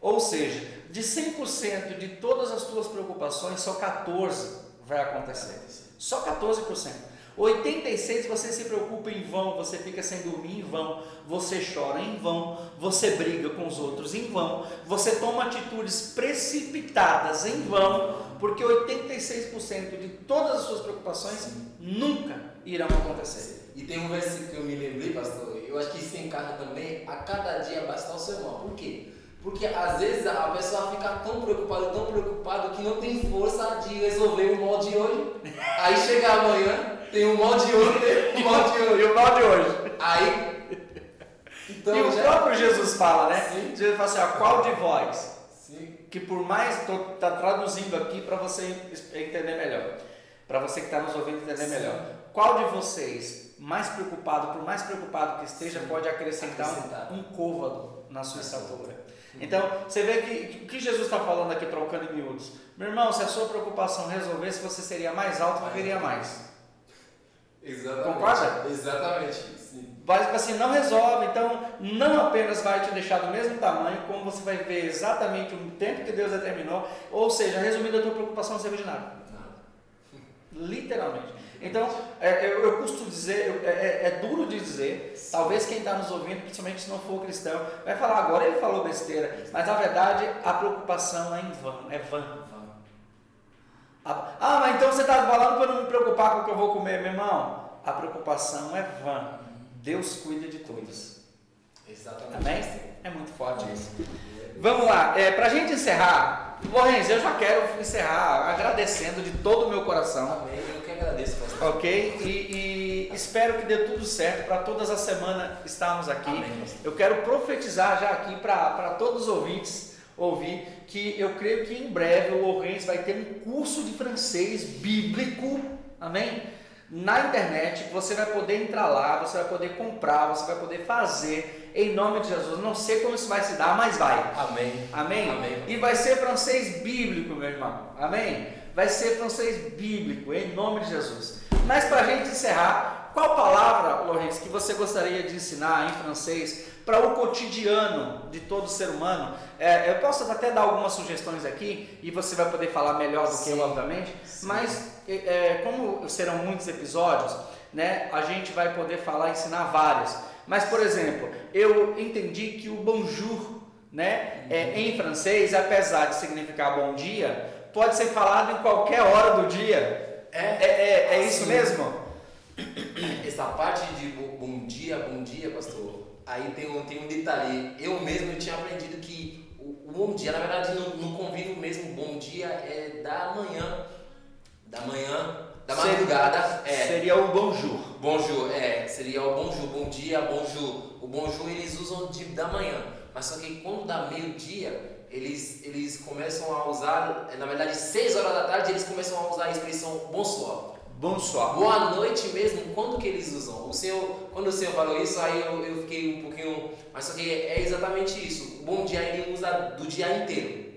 Ou seja, de 100% de todas as tuas preocupações, só 14 vai acontecer. Só 14%. 86 você se preocupa em vão, você fica sem dormir em vão, você chora em vão, você briga com os outros em vão, você toma atitudes precipitadas em vão, porque 86% de todas as suas preocupações nunca irão acontecer. E tem um versículo que eu me lembrei, pastor, eu acho que isso encaixa também, a cada dia basta o seu mal. Por quê? Porque às vezes a pessoa fica tão preocupada, tão preocupada, que não tem força de resolver o mal de hoje. Aí chega amanhã, tem o mal de hoje, o mal de hoje. e o mal de hoje. Aí. Então, e já... o próprio Jesus fala, né? Sim. Jesus fala assim: ó, qual de vós? Sim. Que por mais. Estou tá traduzindo aqui para você entender melhor. Para você que está nos ouvindo entender Sim. melhor. Qual de vocês, mais preocupado, por mais preocupado que esteja, Sim. pode acrescentar, acrescentar. Um, um côvado na sua estatura? Então, você vê que o que Jesus está falando aqui, trocando em miúdos. Meu irmão, se a sua preocupação resolvesse, você seria mais alto, viveria mais. Exatamente. Concorda? Exatamente. Sim. Mas assim, não resolve, então não apenas vai te deixar do mesmo tamanho, como você vai ver exatamente o tempo que Deus determinou, ou seja, resumindo, a tua preocupação não serve de nada. Nada. Literalmente. Então, é, eu, eu costumo dizer, é, é, é, duro de dizer, talvez quem está nos ouvindo, principalmente se não for cristão, vai falar, agora ele falou besteira, mas na verdade a preocupação é em vão, é vã. Ah, mas então você está falando para não me preocupar com o que eu vou comer, meu irmão? A preocupação é vã. Deus cuida de todos. Exatamente. Amém? É muito forte isso. Vamos lá, é, para a gente encerrar, Lourenço, eu já quero encerrar agradecendo de todo o meu coração. Amém agradeço, pastor. Ok? E, e espero que dê tudo certo para todas as semanas estarmos aqui. Amém. Eu quero profetizar já aqui para todos os ouvintes ouvir que eu creio que em breve o Lourenço vai ter um curso de francês bíblico. Amém? Na internet, você vai poder entrar lá, você vai poder comprar, você vai poder fazer em nome de Jesus. Não sei como isso vai se dar, mas vai. Amém. Amém. Amém. E vai ser francês bíblico, meu irmão. Amém vai ser francês bíblico, em nome de Jesus. Mas para a gente encerrar, qual palavra, Lourenço, que você gostaria de ensinar em francês para o cotidiano de todo ser humano? É, eu posso até dar algumas sugestões aqui e você vai poder falar melhor do que eu, obviamente. Sim. Mas é, como serão muitos episódios, né, a gente vai poder falar, ensinar várias. Mas, por exemplo, eu entendi que o bonjour, né, é, em francês, apesar de significar bom dia, pode ser falado em qualquer hora do dia. É, é, é, é isso mesmo? Essa parte de bom dia, bom dia, pastor, aí tem um, tem um detalhe. Eu mesmo tinha aprendido que o, o bom dia, na verdade, no, no, convívio mesmo, bom dia é da manhã. Da manhã, da madrugada. Seria, é, seria o bonjour. Bonjour, é. Seria o bonjour, bom dia, bonjour. O bonjour eles usam de, da manhã. Mas só que quando dá meio-dia, eles, eles começam a usar, na verdade, 6 horas da tarde, eles começam a usar a expressão bonsoir. Bonsoir. Boa noite mesmo, quando que eles usam? O senhor, quando o senhor falou isso, aí eu, eu fiquei um pouquinho. Mas só que é exatamente isso. O bom dia ele usa do dia inteiro.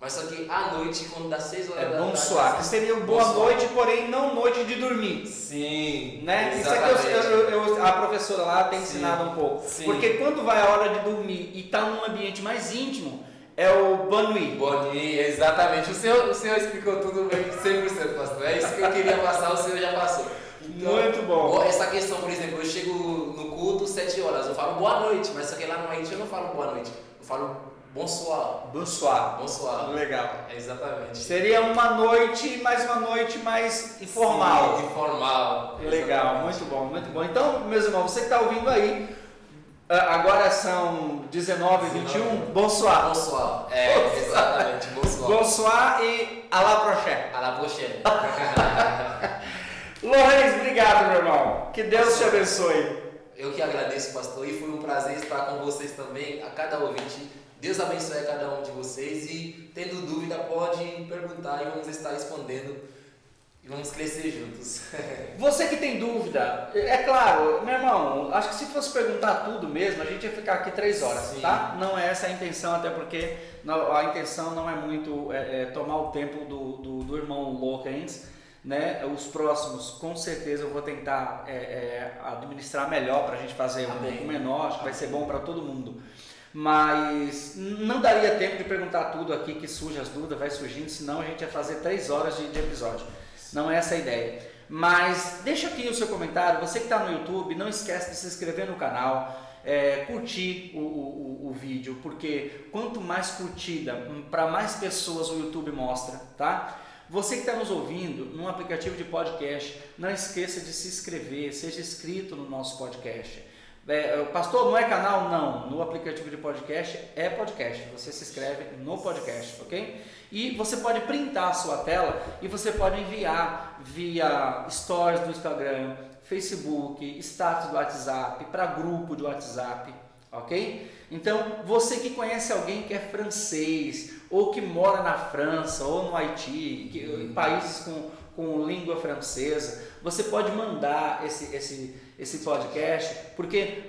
Mas só que à noite, quando dá 6 horas é da bonsoir, tarde. Que seria o boa bonsoir. noite, porém não noite de dormir. Sim. Né? Isso aqui eu, eu, eu, a professora lá tem Sim. ensinado um pouco. Sim. Porque quando vai a hora de dormir e está num ambiente mais íntimo, é o Bonui. Bonui, exatamente. O senhor, o senhor explicou tudo bem, 100%, pastor. É isso que eu queria passar, o senhor já passou. Então, Muito bom. Essa questão, por exemplo, eu chego no culto 7 horas, eu falo boa noite, mas só que lá no Haiti eu não falo boa noite, eu falo bonsoir. Bonsoir. Bonsoir. Legal. É exatamente. Seria uma noite, mais uma noite mais informal. Sim, informal. Legal, exatamente. muito bom, muito bom. Então, meus irmãos, você que está ouvindo aí, ah, agora são 19 e 21. Bonsoir. Bonsoir. É, bonsoir. exatamente. Bonsoir. Bonsoir e à la prochaine. À la prochaine. Lourenço, obrigado, meu irmão. Que Deus te abençoe. Eu que agradeço, pastor, e foi um prazer estar com vocês também, a cada ouvinte. Deus abençoe a cada um de vocês e, tendo dúvida, pode perguntar e vamos estar respondendo e vamos crescer juntos. Você que tem dúvida, é claro, meu irmão, acho que se fosse perguntar tudo mesmo, a gente ia ficar aqui três horas, Sim. tá? Não é essa a intenção, até porque a intenção não é muito é, é, tomar o tempo do, do, do irmão Locens, né? Os próximos, com certeza, eu vou tentar é, é administrar melhor para a gente fazer um pouco menor, acho que vai ser bom para todo mundo. Mas não daria tempo de perguntar tudo aqui que surge as dúvidas, vai surgindo, senão a gente ia fazer três horas de, de episódio. Não é essa a ideia. Mas deixa aqui o seu comentário. Você que está no YouTube, não esquece de se inscrever no canal, é, curtir o, o, o, vídeo, porque quanto mais curtida, hum, para mais pessoas o YouTube mostra, tá? Você que está nos ouvindo num aplicativo de podcast, não esqueça de se inscrever, seja inscrito no nosso podcast. É, pastor, não é canal? Não. No aplicativo de podcast é podcast. Você se inscreve no podcast, ok? E você pode printar a sua tela e você pode enviar via stories do Instagram, Facebook, status do WhatsApp, para grupo de WhatsApp, ok? Então, você que conhece alguém que é francês, ou que mora na França, ou no Haiti, que, em países com, com língua francesa, você pode mandar esse, esse, esse podcast, porque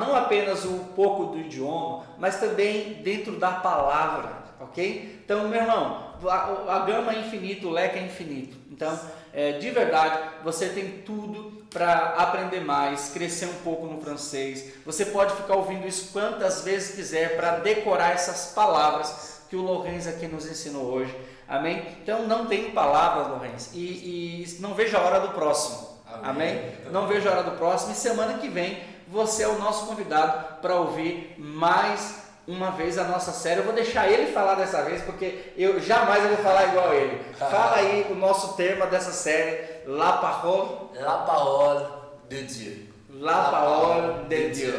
não apenas o pouco do idioma, mas também dentro da palavra, ok? Então, meu irmão, a, a gama é infinita, o leque é infinito. Então, é, de verdade, você tem tudo para aprender mais, crescer um pouco no francês. Você pode ficar ouvindo isso quantas vezes quiser para decorar essas palavras que o Lorenz aqui nos ensinou hoje. Amém? Então, não tenho palavras, Lorenz, e, e não vejo a hora do próximo. Amém? Não vejo a hora do próximo. E semana que vem você é o nosso convidado para ouvir mais uma vez a nossa série. Eu vou deixar ele falar dessa vez, porque eu jamais eu vou falar igual ele. Fala aí o nosso tema dessa série, La Parole. La Parole de Dieu. La, Parole de Dieu.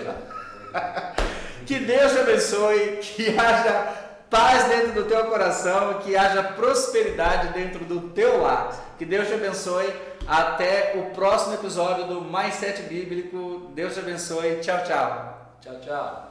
que Deus te abençoe, que haja paz dentro do teu coração, que haja prosperidade dentro do teu lar. Que Deus te abençoe. Até o próximo episódio do Mais Sete Bíblico. Deus te abençoe. Tchau, tchau. Tchau, tchau.